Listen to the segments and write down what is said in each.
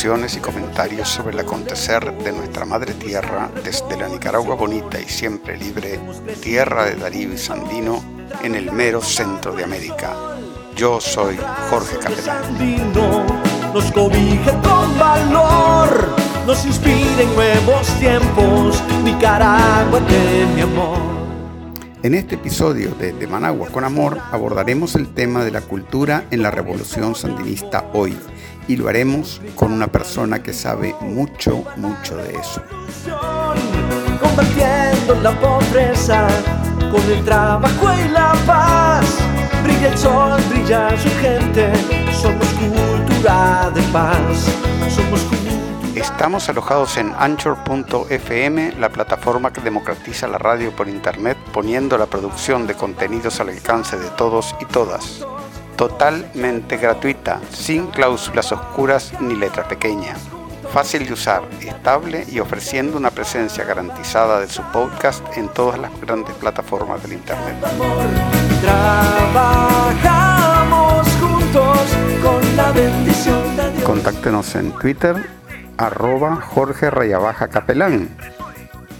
reflexiones y comentarios sobre el acontecer de nuestra madre tierra desde la Nicaragua bonita y siempre libre, tierra de Darío y Sandino, en el mero centro de América. Yo soy Jorge Capelán. Nos cobija con valor, nos nuevos tiempos, Nicaragua de mi amor. En este episodio de, de, Managua con Amor abordaremos el tema de la cultura en la revolución sandinista hoy y lo haremos con una persona que sabe mucho, mucho de eso. Combatiendo la pobreza con el trabajo y la paz. Brilla el sol, brilla su gente, somos cultura de paz, somos Estamos alojados en Anchor.fm, la plataforma que democratiza la radio por internet, poniendo la producción de contenidos al alcance de todos y todas. Totalmente gratuita, sin cláusulas oscuras ni letra pequeña. Fácil de usar, estable y ofreciendo una presencia garantizada de su podcast en todas las grandes plataformas del internet. Trabajamos juntos con la bendición de Contáctenos en Twitter arroba Jorge Rayabaja Capelán.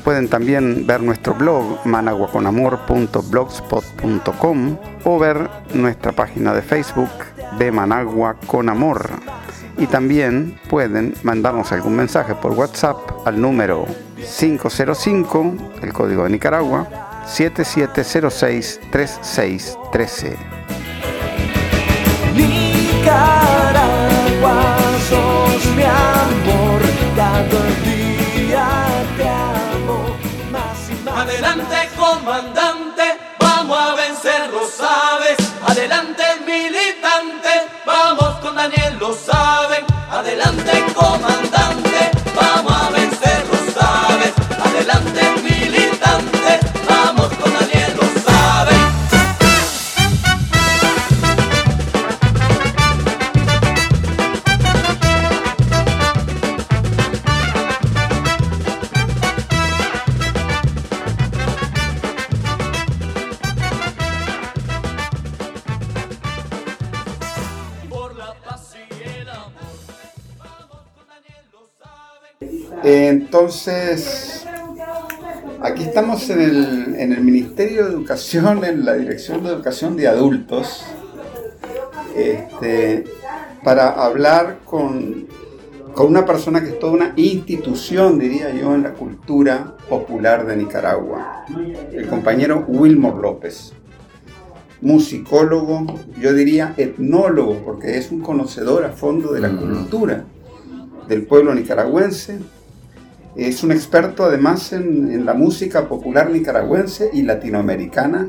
Pueden también ver nuestro blog managuaconamor.blogspot.com o ver nuestra página de Facebook de Managua con Amor. Y también pueden mandarnos algún mensaje por WhatsApp al número 505, el código de Nicaragua, 7706-3613. Nicaragua sos mi amor, comandante, vamos a vencer, lo sabes. Adelante militante, vamos con Daniel, lo saben. Adelante comandante, Entonces, aquí estamos en el, en el, Ministerio de Educación, en la Dirección de Educación de Adultos, este, para hablar con, con una persona que es toda una institución, diría yo, en la cultura popular de Nicaragua, el compañero Wilmor López musicólogo, yo diría etnólogo, porque es un conocedor a fondo de la cultura del pueblo nicaragüense. Es un experto además en, la música popular nicaragüense y latinoamericana.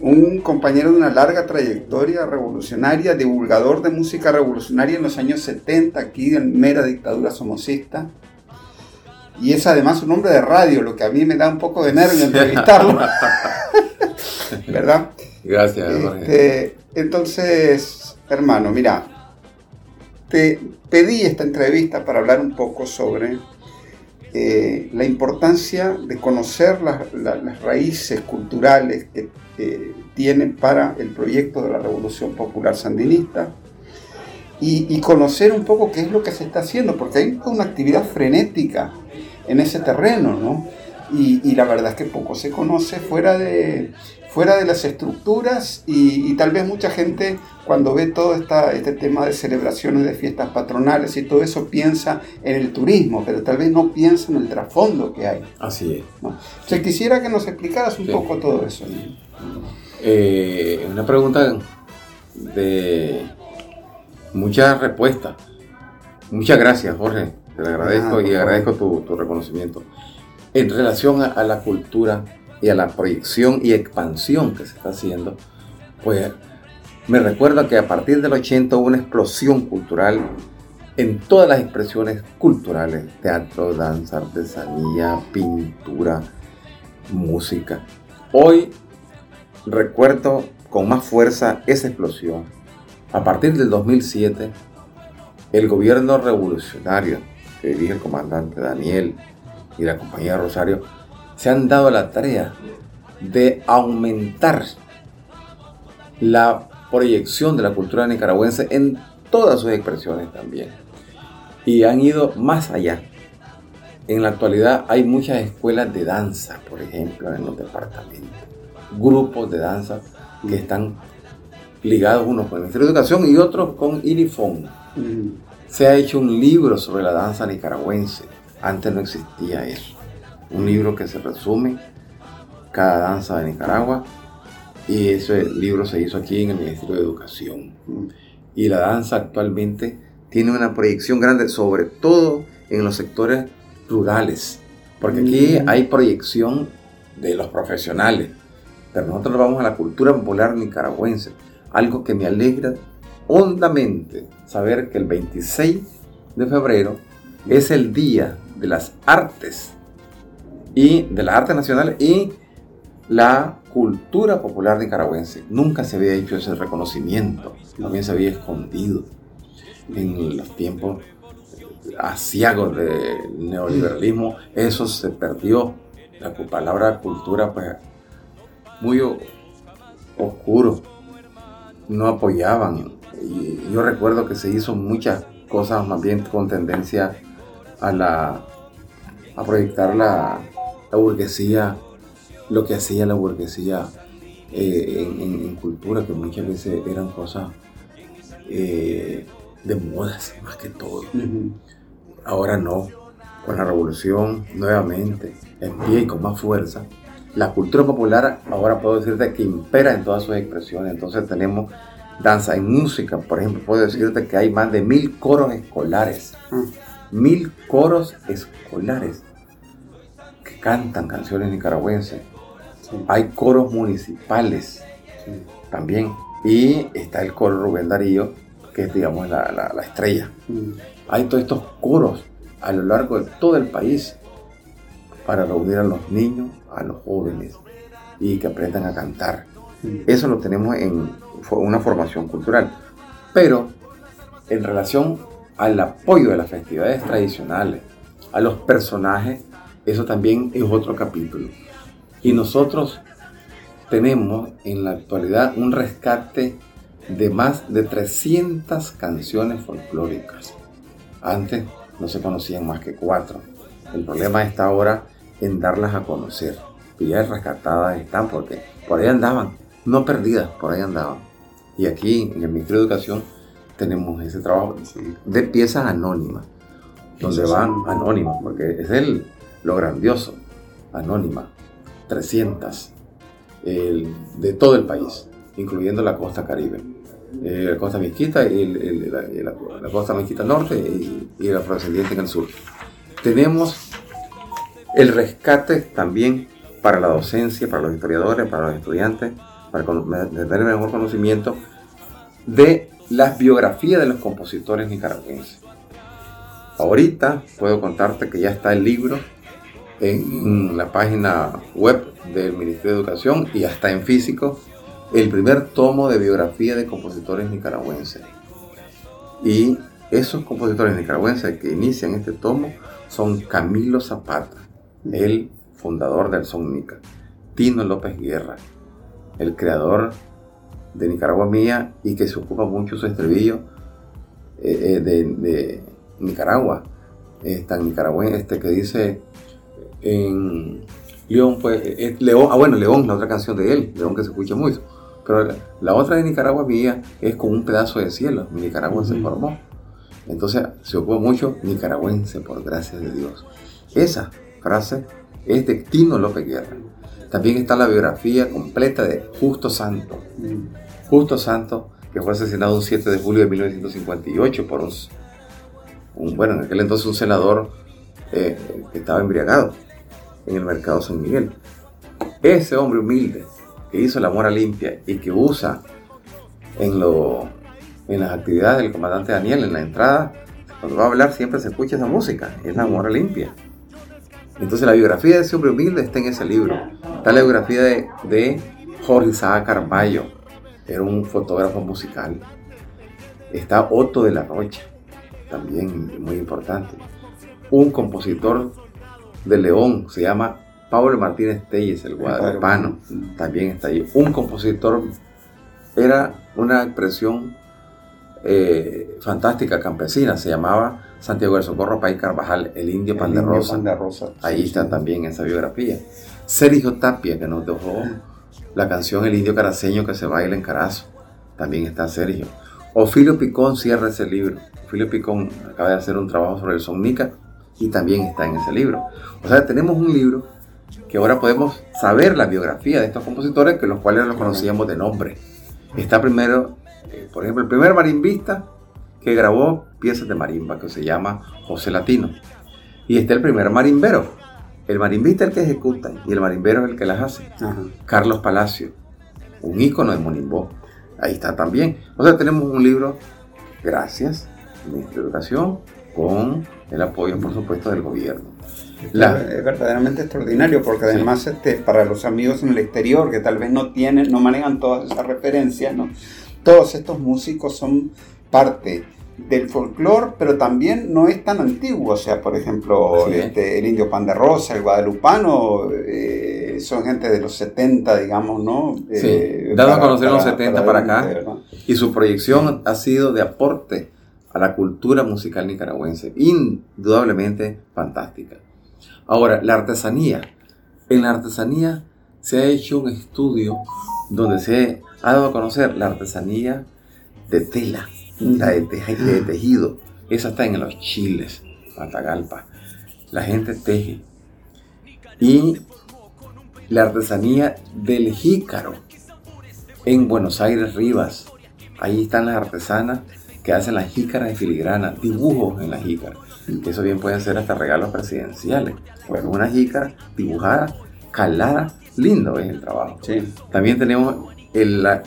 Un compañero de una larga trayectoria revolucionaria, divulgador de música revolucionaria en los años 70, aquí en mera dictadura somocista. Y es además un hombre de radio, lo que a mí me da un poco de nervio entrevistarlo. ¿Verdad? Gracias, este, entonces, hermano, mira, pedí esta entrevista para hablar un poco sobre eh, la importancia de conocer las raíces culturales que tienen para el proyecto de la Revolución Popular Sandinista y, conocer un poco qué es lo que se está haciendo, porque hay una actividad frenética en ese terreno, ¿no? y, la verdad es que poco se conoce fuera de, fuera de las estructuras y, tal vez mucha gente cuando ve todo esta, este tema de celebraciones de fiestas patronales y todo eso piensa en el turismo, pero tal vez no piensa en el trasfondo que hay. Así es. ¿no? quisiera que nos explicaras un poco todo eso. Eh, una pregunta de muchas respuestas. Muchas gracias, Jorge. Te agradezco y agradezco tu, tu reconocimiento. En relación a, la cultura y a la proyección y expansión que se está haciendo, pues me recuerda que a partir del 80 hubo una explosión cultural en todas las expresiones culturales, teatro, danza, artesanía, pintura, música. Hoy recuerdo con más fuerza esa explosión. A partir del 2007, el gobierno revolucionario que dirige el comandante Daniel y la compañía Rosario se han dado la tarea de aumentar la proyección de la cultura nicaragüense en todas sus expresiones también. Y han ido más allá. En la actualidad hay muchas escuelas de danza, por ejemplo, en los departamentos. Grupos de danza que están ligados unos con el Ministerio de Educación y otros con IRIFON. Mm. Se ha hecho un libro sobre la danza nicaragüense. Antes no existía eso. Un libro que se resume cada danza de Nicaragua y ese libro se hizo aquí en el Ministerio de Educación. Mm. Y la danza actualmente tiene una proyección grande, sobre todo en los sectores rurales, porque aquí mm. hay proyección de los profesionales, pero nosotros vamos a la cultura popular nicaragüense, algo que me alegra hondamente saber que el 26 de febrero es el día de las artes y de las artes nacionales y la cultura popular nicaragüense. Nunca se había hecho ese reconocimiento, también se había escondido en los tiempos asiagos del neoliberalismo, eso se perdió. La palabra cultura, pues, muy oscuro, no apoyaban. Y yo recuerdo que se hizo muchas cosas más bien con tendencia a la a proyectar la, la burguesía lo que hacía la burguesía eh, en, cultura, que muchas veces eran cosas eh, de modas más que todo. Ahora no, con la revolución nuevamente, en pie y con más fuerza, la cultura popular ahora puedo decirte que impera en todas sus expresiones. Entonces tenemos danza y música, por ejemplo, puedo decirte que hay más de mil coros escolares. Ah. Mil coros escolares cantan canciones nicaragüenses hay coros municipales también. Y está el coro Rubén Darío, que es, digamos, la, estrella. Mm. Hay todos estos coros a lo largo de todo el país para reunir a los niños, a los jóvenes y que aprendan a cantar. Mm. Eso lo tenemos en una formación cultural. Pero en relación al apoyo de las festividades tradicionales, a los personajes, eso también es otro capítulo. Y nosotros tenemos en la actualidad un rescate de más de 300 canciones folclóricas. Antes no se conocían más que cuatro. El problema está ahora en darlas a conocer. Y ya rescatadas están porque por ahí andaban, no perdidas, por ahí andaban. Y aquí en el Ministerio de Educación tenemos ese trabajo de piezas anónimas, donde van anónimas, porque es el, lo grandioso, anónima. 300 de todo el país, incluyendo la costa caribe. Eh, la costa mezquita, y la, costa mezquita norte y, la afrodescendiente en el sur. Tenemos el rescate también para la docencia, para los historiadores, para los estudiantes, para tener mejor conocimiento de las biografías de los compositores nicaragüenses. Ahorita puedo contarte que ya está el libro en la página web del Ministerio de Educación y hasta en físico el primer tomo de biografía de compositores nicaragüenses. Y esos compositores nicaragüenses que inician este tomo son Camilo Zapata, el fundador del Son Nica, Tino López Guerra, el creador de Nicaragua Mía y que se ocupa mucho su estribillo eh, eh, de, Nicaragua, tan nicaragüense, este que dice en León, pues, es León, ah bueno, León, la otra canción de él, León que se escucha mucho. Pero la, otra de Nicaragua mía es con un pedazo de cielo, Nicaragua se formó. Entonces se ocupa mucho nicaragüense por gracia de Dios. Esa frase es de Tino López Guerra. También está la biografía completa de Justo Santo. Justo Santo, que fue asesinado un 7 de julio de 1958 por un, bueno, en aquel entonces un senador eh, que estaba embriagado en el mercado San Miguel. Ese hombre humilde que hizo la mora limpia y que usa en, lo, en las actividades del comandante Daniel en la entrada, cuando va a hablar siempre se escucha esa música, es la mora limpia. Entonces la biografía de ese hombre humilde está en ese libro. Está la biografía de, de Jorge Isaac Carballo, era un fotógrafo musical. Está Otto de la Rocha, también muy importante. Un compositor de León, se llama Pablo Martínez Telles, el guadalupano, también está ahí. Un compositor, era una expresión eh, fantástica campesina, se llamaba Santiago del Socorro País Carvajal, el indio pan de rosa. Ahí está también esa biografía. Sergio Tapia, que nos dejó la canción El indio caraceño que se baila en Carazo. También está Sergio. Ofilio Picón cierra ese libro. Ofilio Picón acaba de hacer un trabajo sobre el Somnica y también está en ese libro. O sea, tenemos un libro que ahora podemos saber la biografía de estos compositores, que los cuales los conocíamos de nombre. Está primero, eh, por ejemplo, el primer marimbista que grabó piezas de marimba, que se llama José Latino. Y está el primer marimbero. El marimbista es el que ejecuta y el marimbero es el que las hace. Carlos Palacio, un ícono de Monimbó. Ahí está también. O sea, tenemos un libro, gracias, Ministro de Educación, con el apoyo, por supuesto, del gobierno. Es verdaderamente extraordinario porque además este, para los amigos en el exterior que tal vez no tienen, no manejan todas esas referencias, ¿no? todos estos músicos son parte del folclore, pero también no es tan antiguo. O sea, por ejemplo, este, el indio pan de rosa, el guadalupano, eh, son gente de los 70, digamos, ¿no? Sí, eh, dado a conocer los 70 para, acá. Y su proyección ha sido de aporte a la cultura musical nicaragüense, indudablemente fantástica. Ahora, la artesanía. En la artesanía se ha hecho un estudio donde se ha dado a conocer la artesanía de tela, la de, tejido. Esa está en los chiles, Patagalpa. La gente teje. Y la artesanía del jícaro en Buenos Aires, Rivas. Ahí están las artesanas que hacen las jícaras de filigrana, dibujos en las jícaras. Eso bien pueden ser hasta regalos presidenciales. Bueno, una jícara dibujada, calada, lindo es el trabajo. También tenemos en la,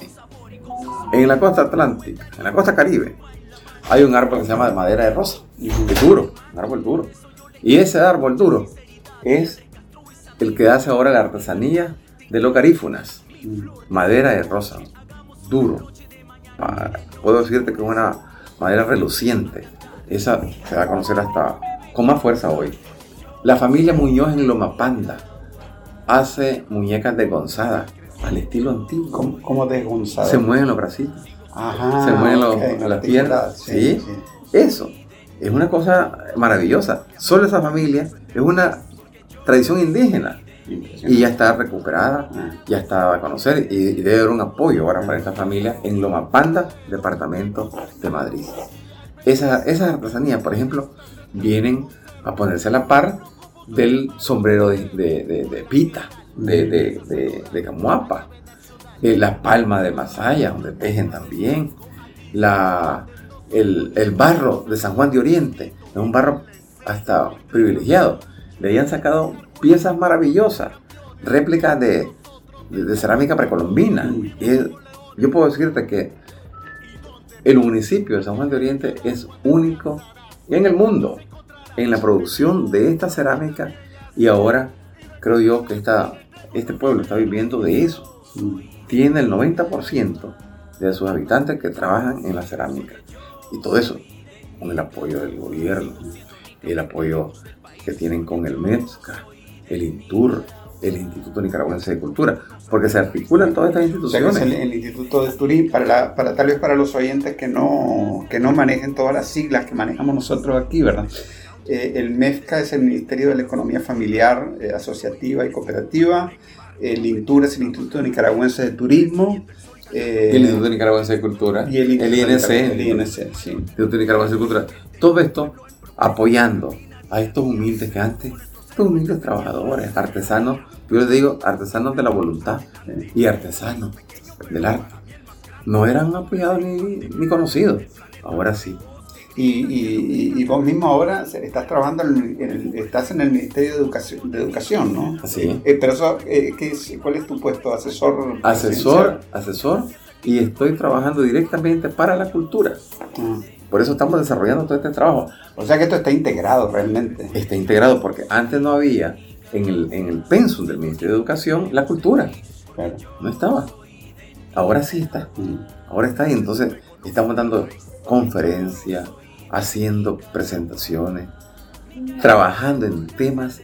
en la costa atlántica, en la costa caribe, hay un árbol que se llama de madera de rosa, es duro, un árbol duro. Y ese árbol duro es el que hace ahora la artesanía de los garífunas, madera de rosa, duro. Puedo decirte que es una madera reluciente. Esa se va a conocer hasta con más fuerza hoy. La familia Muñoz en Lomapanda hace muñecas de gonzada al estilo antiguo. ¿Cómo, de gonzada? Se mueven los bracitos. se mueven las piernas. Sí, Eso. Es una cosa maravillosa. Solo esa familia es una tradición indígena. Y ya está recuperada, ya está a conocer y, debe haber un apoyo ahora para esta familia en Lomapanda, departamento de Madrid. Esa, esas artesanías, por ejemplo, vienen a ponerse a la par del sombrero de, pita, de, camuapa, eh, la palma de Masaya, donde tejen también, la, el, barro de San Juan de Oriente, es un barro hasta privilegiado. Le habían sacado piezas maravillosas, réplicas de, cerámica precolombina. Y yo puedo decirte que el municipio de San Juan de Oriente es único en el mundo en la producción de esta cerámica y ahora creo yo que esta, este pueblo está viviendo de eso. Tiene el 90% de sus habitantes que trabajan en la cerámica. Y todo eso con el apoyo del gobierno, el apoyo que tienen con el MESCA, el INTUR, el Instituto Nicaragüense de Cultura, porque se articulan todas estas instituciones. el, Instituto de Turismo, para, para, tal vez para los oyentes que no, que no manejen todas las siglas que manejamos nosotros aquí, ¿verdad? Eh, el MEFCA es el Ministerio de la Economía Familiar, eh, Asociativa y Cooperativa. El INTUR es el Instituto Nicaragüense de Turismo. Eh, el Instituto Nicaragüense de Cultura. Y el, INC. El INC, sí. Instituto Nicaragüense de Cultura. Todo esto apoyando a estos humildes que antes, estos humildes trabajadores, artesanos, yo les digo, artesanos de la voluntad y artesanos del arte. No eran apoyados ni, ni conocidos. Ahora sí. Y, vos mismo ahora estás trabajando, en el, estás en el Ministerio de Educación, de Educación ¿no? Sí. Eh, pero eso, eh, ¿qué ¿cuál es tu puesto? ¿Asesor? Asesor, asesor, y estoy trabajando directamente para la cultura. Ah. Por eso estamos desarrollando todo este trabajo. O sea que esto está integrado realmente. Está integrado porque antes no había en el, en el pensum del Ministerio de Educación la cultura. Claro. No estaba. Ahora sí está. Mm. Ahora está y entonces estamos dando conferencias, haciendo presentaciones, trabajando en temas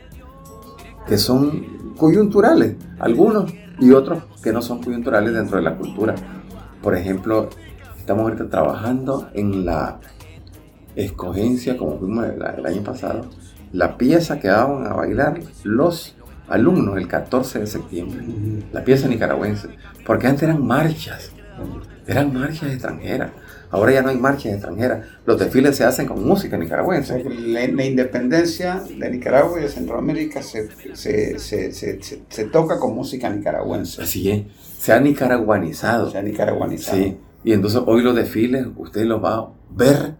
que son coyunturales, algunos y otros que no son coyunturales dentro de la cultura. Por ejemplo, estamos ahorita trabajando en la escogencia, como fuimos el, año pasado, la pieza que daban a bailar los alumnos el 14 de septiembre, la pieza nicaragüense, porque antes eran marchas, eran marchas extranjeras. Ahora ya no hay marchas extranjeras. Los desfiles se hacen con música nicaragüense. La, la independencia de Nicaragua y de Centroamérica se, se, se, se, toca con música nicaragüense. Así es. Se ha nicaraguanizado. Se ha nicaraguanizado. Sí. Y entonces hoy los desfiles, usted los va a ver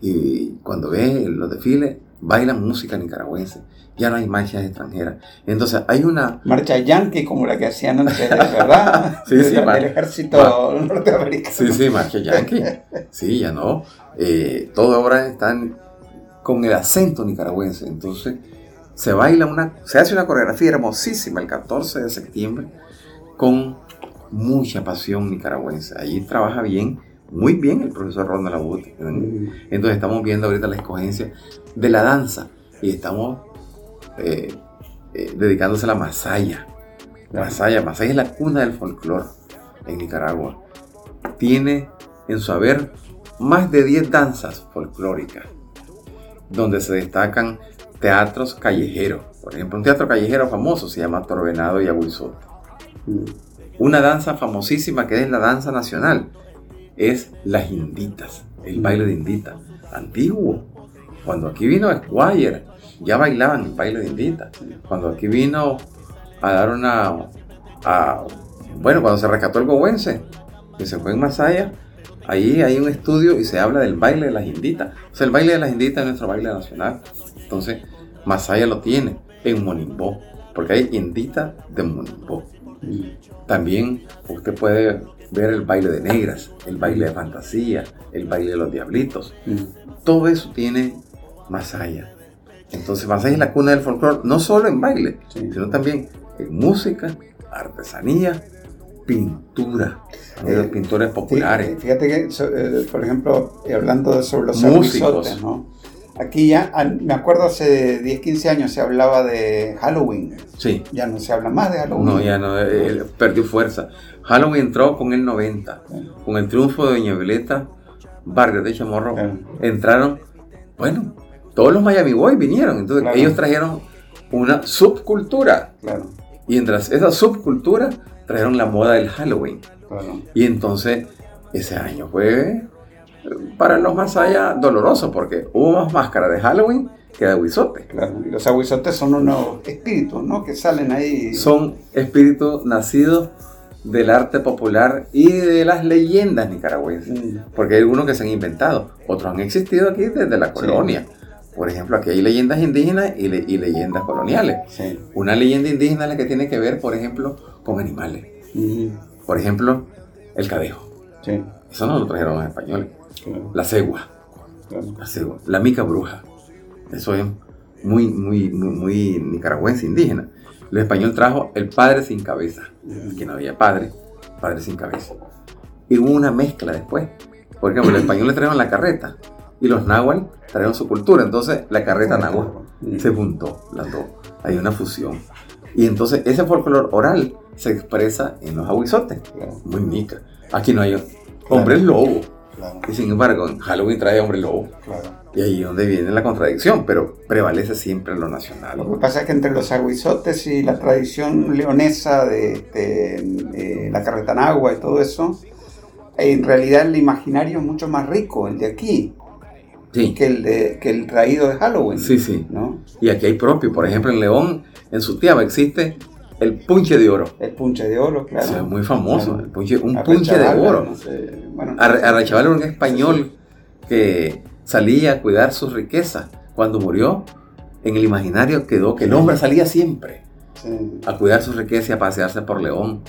y cuando ve los desfiles, bailan música nicaragüense. Ya no hay marchas extranjeras. Entonces hay una... Marcha yankee como la que hacían antes, ¿verdad? sí, sí, del ejército norteamericano. Sí, sí, marcha yankee. Sí, ya no. Eh, todo ahora están con el acento nicaragüense. Entonces se baila una... Se hace una coreografía hermosísima el 14 de septiembre con mucha pasión nicaragüense. Allí trabaja bien muy bien el profesor Ronald Abud. Entonces estamos viendo ahorita la escogencia de la danza y estamos eh, eh, dedicándose a la masaya. Masaya, Masaya es la cuna del folclore en Nicaragua. Tiene en su haber más de 10 danzas folclóricas, donde se destacan teatros callejeros. Por ejemplo, un teatro callejero famoso se llama Torvenado y Aguizote. Una danza famosísima que es la danza nacional, es las inditas, el baile de indita, antiguo. Cuando aquí vino Squire, ya bailaban el baile de indita. Cuando aquí vino a dar una... bueno, cuando se rescató el gowense, que se fue en Masaya, ahí hay un estudio y se habla del baile de las inditas. O sea, el baile de las inditas es nuestro baile nacional. Entonces, Masaya lo tiene en Monimbó, porque hay indita de Monimbó. También usted puede ver el baile de negras, el baile de fantasía, el baile de los diablitos. Todo eso tiene Masaya. Entonces Masaya es la cuna del folclore, no solo en baile, sino también en música, artesanía, pintura, eh, pintores populares. Fíjate que, eh, por ejemplo, hablando sobre los músicos, ¿no? Aquí ya, me acuerdo hace 10, 15 años se hablaba de Halloween. Sí. Ya no se habla más de Halloween. No, ya no, eh, perdió fuerza. Halloween entró con el 90, con el triunfo de Doña Violeta Vargas de Chamorro. Entraron, bueno, todos los Miami Boys vinieron, entonces ellos trajeron una subcultura. Claro. Y entre esa subcultura trajeron la moda del Halloween. Y entonces ese año fue para los más allá doloroso porque hubo más máscaras de Halloween que de aguizotes. Claro, y los aguizotes son unos espíritus, ¿no? Que salen ahí. Son espíritus nacidos del arte popular y de las leyendas nicaragüenses. Mm. Porque hay algunos que se han inventado, otros han existido aquí desde la colonia. Por ejemplo, aquí hay leyendas indígenas y, leyendas coloniales. Una leyenda indígena es la que tiene que ver, por ejemplo, con animales. Mm. Por ejemplo, el cadejo. Eso no lo trajeron los españoles. La cegua. La cegua. Mica bruja. Eso es muy, muy, muy, nicaragüense, indígena. El español trajo el padre sin cabeza. Que no había padre, padre sin cabeza. Y hubo una mezcla después. Por ejemplo, los españoles trajeron la carreta y los náhuatl trajeron su cultura. Entonces la carreta náhuatl se juntó, las dos. Hay una fusión. Y entonces ese folclore oral se expresa en los aguizotes. Muy nica. Aquí no hay hombres lobo. Y sin embargo, en Halloween trae hombre lobo. Y ahí es donde viene la contradicción, pero prevalece siempre lo nacional. Lo que pasa es que entre los aguizotes y la tradición leonesa de, la carretanagua y todo eso, en realidad el imaginario es mucho más rico, el de aquí. Que, el de, que el traído de Halloween. Sí, sí. Y aquí hay propio. Por ejemplo, en León, en Sutiaba, existe el punche de oro. El punche de oro, claro. es muy famoso. un punche de oro. No era un español que salía a cuidar sus riquezas. Cuando murió, en el imaginario quedó que el hombre salía siempre a cuidar sus riquezas y a pasearse por León.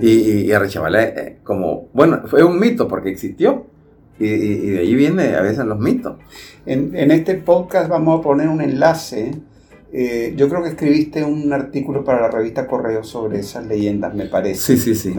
Y, y, eh, como, bueno, fue un mito porque existió. Y, de ahí viene a veces los mitos. En, en este podcast vamos a poner un enlace eh, yo creo que escribiste un artículo para la revista Correo sobre esas leyendas, me parece. Sí, sí, sí.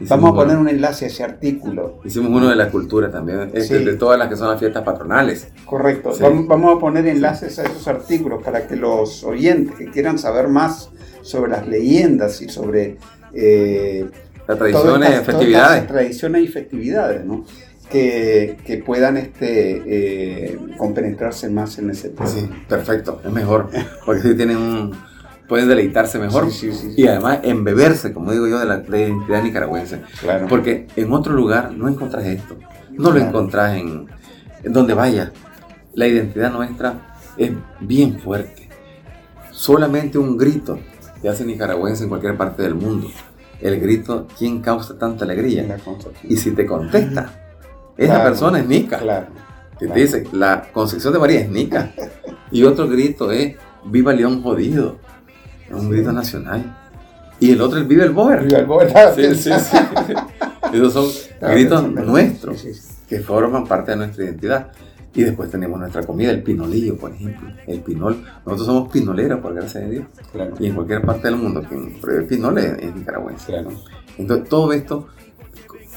Vamos a poner un enlace a ese artículo. Hicimos uno de la cultura también, de todas las que son las fiestas patronales. Correcto. Vamos, a poner enlaces a esos artículos para que los oyentes que quieran saber más sobre las leyendas y sobre eh, las tradiciones, y festividades. tradiciones y festividades, ¿no? Que, que puedan este, eh, compenetrarse más en ese tema. Sí, perfecto, es mejor, porque si tienen un, pueden deleitarse mejor y además embeberse, como digo yo, de la, identidad nicaragüense. Claro. Porque en otro lugar no encontrás esto, no lo encontrás en, en donde vaya. La identidad nuestra es bien fuerte. Solamente un grito te hace nicaragüense en cualquier parte del mundo. El grito, ¿quién causa tanta alegría? Y si te contesta, esa persona es Nica. Claro. te dice, la Concepción de María es Nica. Y otro grito es, viva León jodido. Es un grito nacional. Y el otro es Viva el Boer. Viva el Boer. Sí, sí, sí. Esos son gritos nuestros que forman parte de nuestra identidad. Y después tenemos nuestra comida, el pinolillo, por ejemplo. El pinol. Nosotros somos pinoleros, por gracia de Dios. Y en cualquier parte del mundo, el pinol es, nicaragüense. Entonces, todo esto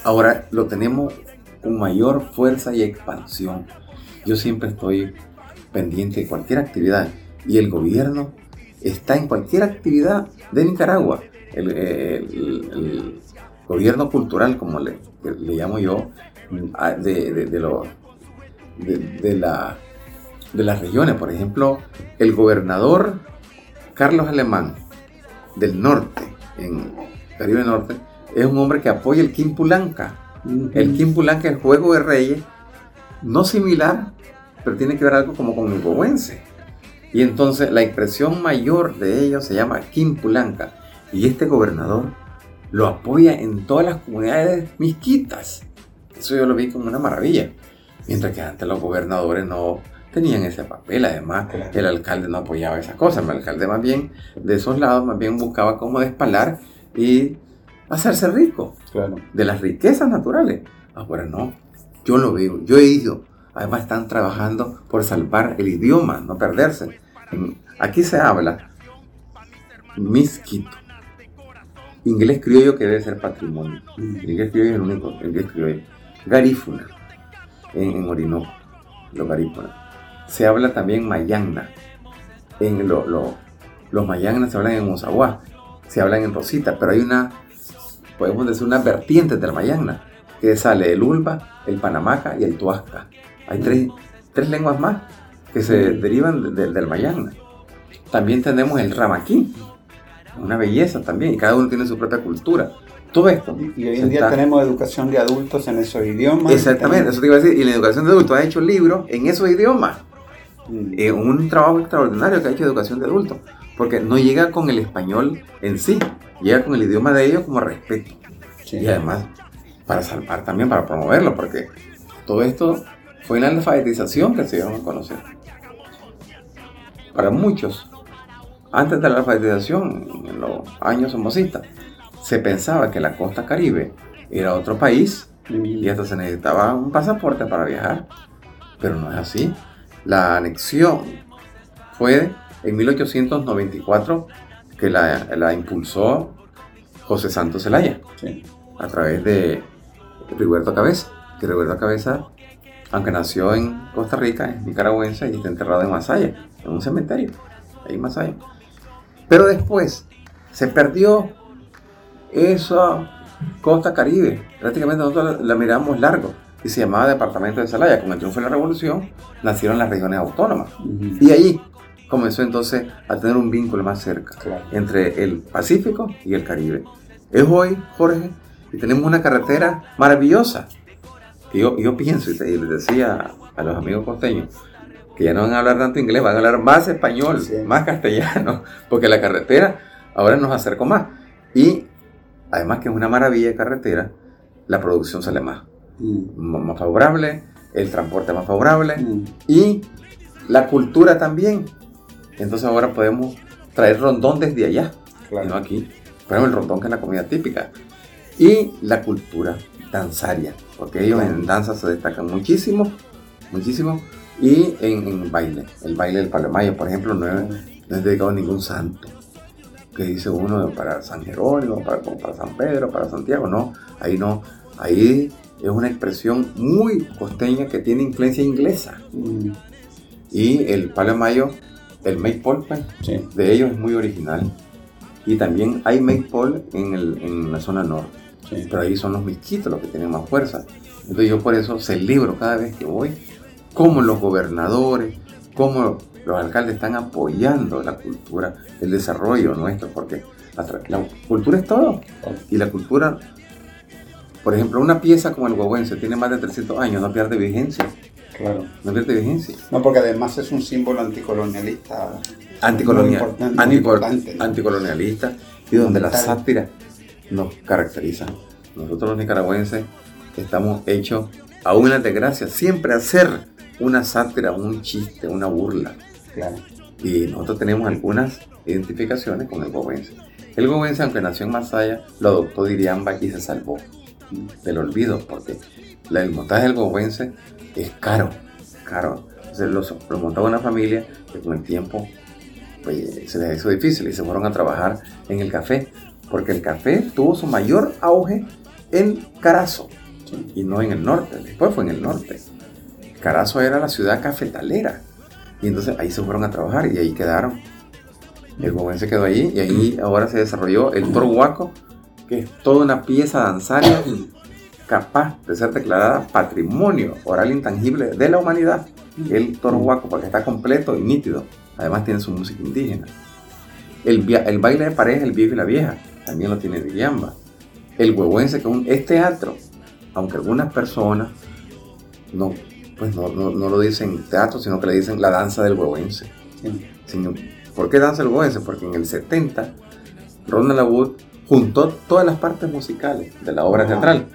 ahora lo tenemos con mayor fuerza y expansión. Yo siempre estoy pendiente de cualquier actividad y el gobierno está en cualquier actividad de Nicaragua. El, gobierno cultural, como le, llamo yo, de, de, de de, la, de las regiones. Por ejemplo, el gobernador Carlos Alemán del norte, en Caribe Norte, es un hombre que apoya el El Quimpulanca es el juego de reyes, no similar, pero tiene que ver algo como con el gobense. Y entonces la expresión mayor de ellos se llama Quimpulanca. Y este gobernador lo apoya en todas las comunidades misquitas. Eso yo lo vi como una maravilla. Mientras que antes los gobernadores no tenían ese papel, además el alcalde no apoyaba esas cosas, el alcalde más bien de esos lados más bien buscaba cómo despalar y hacerse rico de las riquezas naturales. Ahora no, yo lo veo, yo he ido, además están trabajando por salvar el idioma, no perderse. Aquí se habla misquito, inglés criollo que debe ser patrimonio, mm. inglés criollo es el único, inglés criollo, garífuna en, Orinoco, los garíponas. Se habla también mayangna. En los mayangnas se hablan en Mozaguá, se hablan en Rosita, pero hay una, podemos decir, una vertiente del mayangna, que sale el ulva, el panamaca y el tuasca. Hay tres, tres lenguas más que se derivan del mayangna. También tenemos el ramaquí, una belleza también, y cada uno tiene su propia cultura todo esto. Y hoy en día tenemos educación de adultos en esos idiomas. Exactamente, eso te iba a decir. Y la educación de adultos ha hecho libros en esos idiomas. Mm. Eh, un trabajo extraordinario que ha hecho educación de adultos. Porque no llega con el español en sí, llega con el idioma de ellos como respeto. Y además, para salvar también, para promoverlo, porque todo esto fue la alfabetización que se dio a conocer. Para muchos, antes de la alfabetización, en los años somocistas, se pensaba que la costa caribe era otro país y hasta se necesitaba un pasaporte para viajar, pero no es así. La anexión fue en 1894 que la, impulsó José Santos Zelaya a través de Rigoberto Cabeza, que Rigoberto Cabeza, aunque nació en Costa Rica, es nicaragüense y está enterrado en Masaya, en un cementerio, ahí en Masaya. Pero después se perdió esa costa caribe, prácticamente nosotros la, miramos largo y se llamaba Departamento de Salaya. Con el triunfo de la revolución nacieron las regiones autónomas. Y ahí comenzó entonces a tener un vínculo más cerca entre el Pacífico y el Caribe. Es hoy, Jorge, y tenemos una carretera maravillosa. yo, yo pienso, y les decía a los amigos costeños, que ya no van a hablar tanto inglés, van a hablar más español, más castellano, porque la carretera ahora nos acercó más. Y además que es una maravilla de carretera, la producción sale más, mm. más favorable, el transporte más favorable mm. y la cultura también. Entonces ahora podemos traer rondón desde allá, no aquí. Ponemos el rondón que es la comida típica. Y la cultura danzaria, porque ellos en danza se destacan muchísimo, muchísimo. Y en, baile, el baile del Palomayo, por ejemplo, no no es dedicado a ningún santo que dice uno para San Jerónimo, para, para San Pedro, para Santiago, no, ahí no, ahí es una expresión muy costeña que tiene influencia inglesa. Mm. Y el palo de mayo, el maypole, pues, de ellos es muy original. Y también hay maypole en, el, en la zona norte. pero ahí son los milquitos los que tienen más fuerza. Entonces yo por eso celebro cada vez que voy cómo los gobernadores, cómo los alcaldes están apoyando la cultura, el desarrollo nuestro, porque la, cultura es todo. Y la cultura, por ejemplo, una pieza como el huehuense tiene más de 300 años, no pierde vigencia. Claro. No pierde vigencia. No, porque además es un símbolo anticolonialista. Anticolonial, anticolonialista y donde la sátira nos caracteriza. Nosotros los nicaragüenses estamos hechos a una desgracia, siempre hacer una sátira, un chiste, una burla. Claro. Y nosotros tenemos algunas identificaciones con el gobense. El gobense, aunque nació en Masaya, lo adoptó Diriamba y se salvó del olvido, porque el montaje del gobense es caro, caro. Se lo, lo montaba una familia que con el tiempo pues, se les hizo difícil y se fueron a trabajar en el café, porque el café tuvo su mayor auge en Carazo y no en el norte, después fue en el norte. Carazo era la ciudad cafetalera y entonces ahí se fueron a trabajar y ahí quedaron. El joven se quedó allí y ahí ahora se desarrolló el toro huaco, que es toda una pieza danzaria capaz de ser declarada patrimonio oral intangible de la humanidad. El toro huaco, porque está completo y nítido. Además tiene su música indígena. El, el baile de pareja, el viejo y la vieja, también lo tiene Diriamba. El huehuense, que es teatro, aunque algunas personas no, pues no, lo dicen teatro, sino que le dicen la danza del huehuense. ¿Por qué danza del huehuense? Porque en el 70 Ronald Wood juntó todas las partes musicales de la obra teatral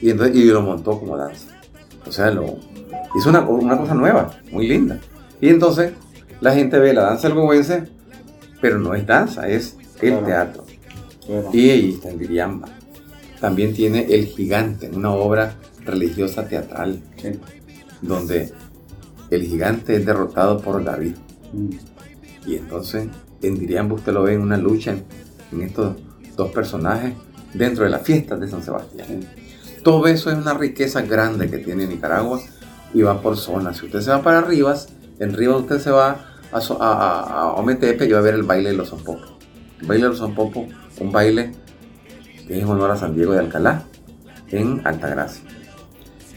y, entonces, y lo montó como danza. O sea, lo, hizo una, cosa nueva, muy linda. Y entonces la gente ve la danza huehuense, pero no es danza, es el teatro. Y ahí está el Diriamba. También tiene El Gigante, una obra religiosa teatral, donde el gigante es derrotado por David. Mm. Y entonces en Diriamba usted lo ve en una lucha en, estos dos personajes dentro de la fiesta de San Sebastián. Todo eso es una riqueza grande que tiene Nicaragua y va por zonas. Si usted se va para Rivas, en Rivas usted se va a, a, Ometepe y va a ver el baile de los Zompopos. El baile de los Zompopos, un baile es honor a San Diego de Alcalá, en Altagracia.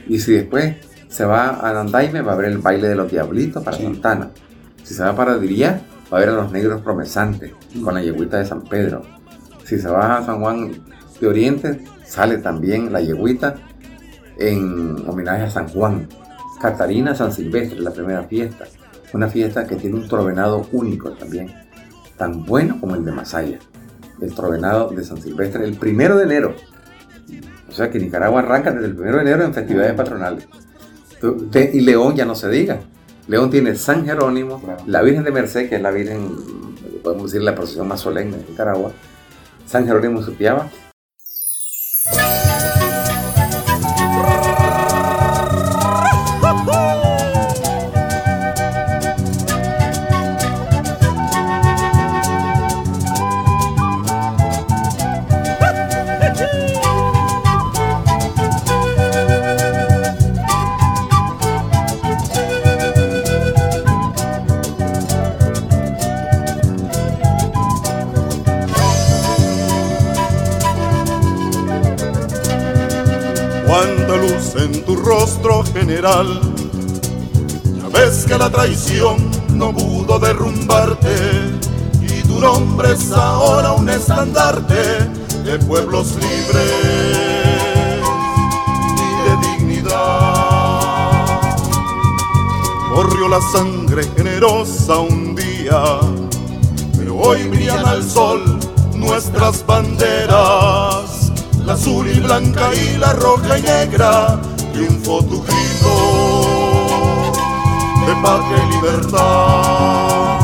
Y si después se va a Nandaime, va a haber el baile de los Diablitos para Santana. Si se va para Diría, va a ver a los negros promesantes con la yeguita de San Pedro. Si se va a San Juan de Oriente, sale también la yeguita en homenaje a San Juan. Catarina San Silvestre, la primera fiesta. Una fiesta que tiene un trovenado único también, tan bueno como el de Masaya el trovenado de San Silvestre el primero de enero. O sea que Nicaragua arranca desde el primero de enero en festividades patronales. Y León ya no se diga. León tiene San Jerónimo, la Virgen de Merced, que es la Virgen, podemos decir, la procesión más solemne de Nicaragua. San Jerónimo Supiaba Ya ves que la traición no pudo derrumbarte y tu nombre es ahora un estandarte de pueblos libres y de dignidad. Corrió la sangre generosa un día, pero hoy brillan al sol nuestras banderas, la azul y blanca y la roja y negra triunfo tu grito de patria y libertad.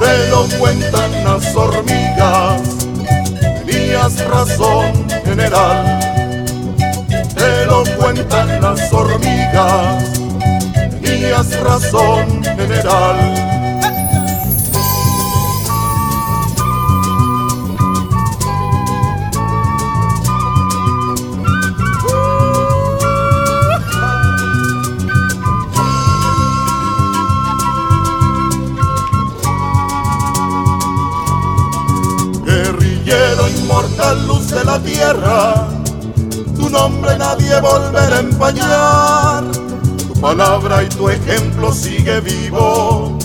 Te lo cuentan las hormigas, tenías razón general. Te lo cuentan las hormigas, tenías razón general. De la tierra, tu nombre nadie volverá a empañar. Tu palabra y tu ejemplo sigue vivo,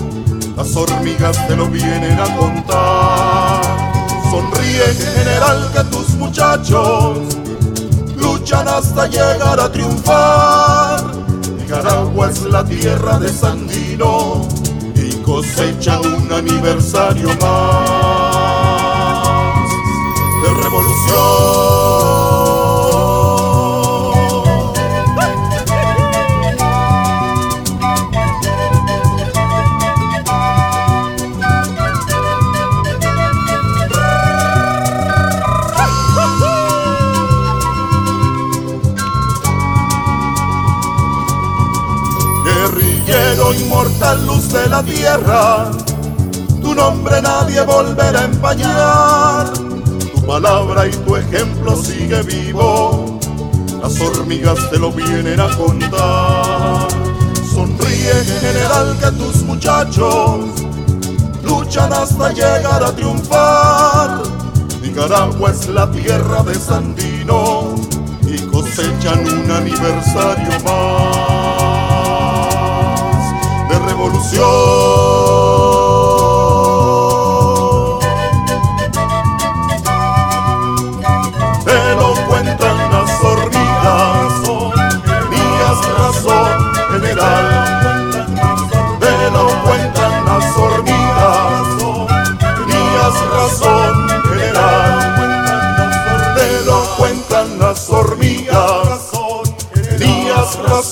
las hormigas te lo vienen a contar. Sonríe general que tus muchachos luchan hasta llegar a triunfar. Nicaragua es la tierra de Sandino y cosecha un aniversario más. Inmortal luz de la tierra, tu nombre nadie volverá a empañar, palabra y tu ejemplo sigue vivo, las hormigas te lo vienen a contar. Sonríe general que tus muchachos luchan hasta llegar a triunfar. Nicaragua es la tierra de Sandino y cosechan un aniversario más revolución.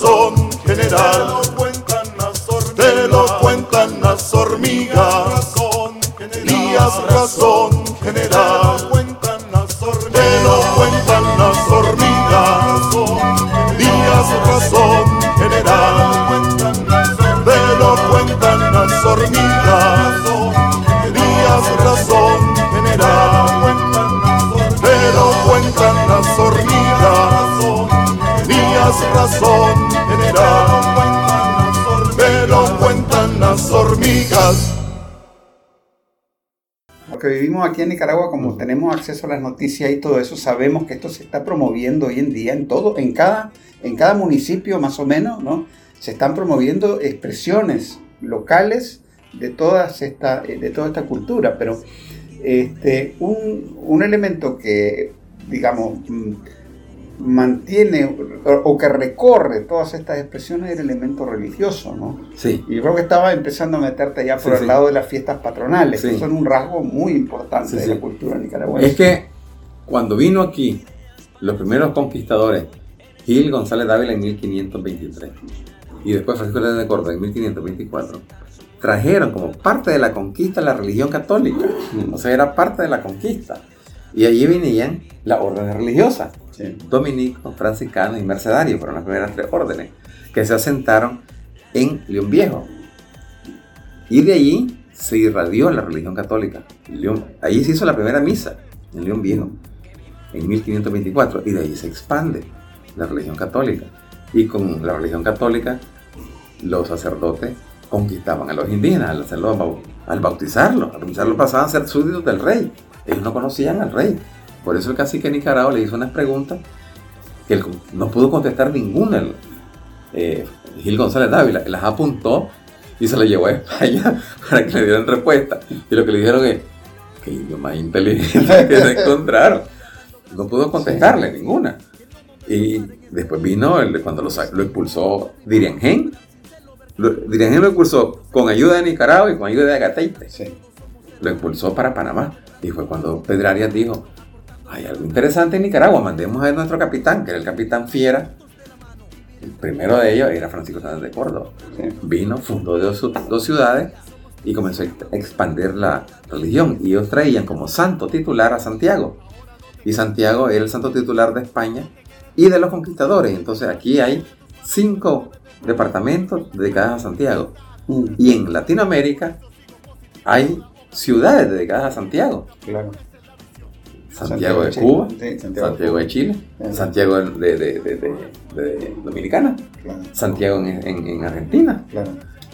Razón, general las hormigas. Tenías razón, general. Te lo cuentan las hormigas. Tenías razón, general. Te lo cuentan las hormigas. Tenías razón, general. Te lo cuentan las hormigas. Tenías razón, las hormigas. Lo que vivimos aquí en Nicaragua, como tenemos acceso a las noticias y todo eso, sabemos que esto se está promoviendo hoy en día en todo, en cada, en cada municipio más o menos, ¿no? Se están promoviendo expresiones locales de, todas esta, de toda esta cultura, pero este, un, un elemento que, digamos, mm, mantiene o, que recorre todas estas expresiones el elemento religioso, ¿no? Sí. Y yo creo que estaba empezando a meterte ya por el lado de las fiestas patronales, que son un rasgo muy importante de la cultura nicaragüense. Es que cuando vino aquí los primeros conquistadores, Gil González Dávila en 1523 y después Francisco de Córdoba en 1524, trajeron como parte de la conquista la religión católica, o sea, era parte de la conquista. Y allí venían las órdenes religiosas dominico, franciscano y mercedario, fueron las primeras tres órdenes, que se asentaron en León Viejo. Y de allí se irradió la religión católica. León, allí se hizo la primera misa, en León Viejo, en 1524, y de allí se expande la religión católica. Y con la religión católica, los sacerdotes conquistaban a los indígenas al, hacerlo, al bautizarlos. Al bautizarlos pasaban a ser súbditos del rey. Ellos no conocían al rey. Por eso el cacique Nicaragua le hizo unas preguntas que él no pudo contestar ninguna. Eh, Gil González Dávila las apuntó y se las llevó a España para que le dieran respuesta. Y lo que le dijeron es, que idioma más inteligente que se encontraron. No pudo contestarle ninguna. Y después vino el, cuando lo, lo expulsó Diriangén. Diriangén lo expulsó con ayuda de Nicaragua y con ayuda de Agateite. Lo expulsó para Panamá. Y fue cuando Pedrarias dijo, hay algo interesante en Nicaragua, mandemos a nuestro capitán, que era el capitán Fiera. El primero de ellos era Francisco Sánchez de Córdoba. Vino, fundó dos, dos, ciudades y comenzó a expandir la religión. Y ellos traían como santo titular a Santiago. Y Santiago era el santo titular de España y de los conquistadores. Entonces aquí hay cinco departamentos dedicados a Santiago. Mm. Y en Latinoamérica hay ciudades dedicadas a Santiago. Claro. Santiago, de Cuba, Santiago, de Chile, Santiago de, Dominicana, Santiago en, Argentina.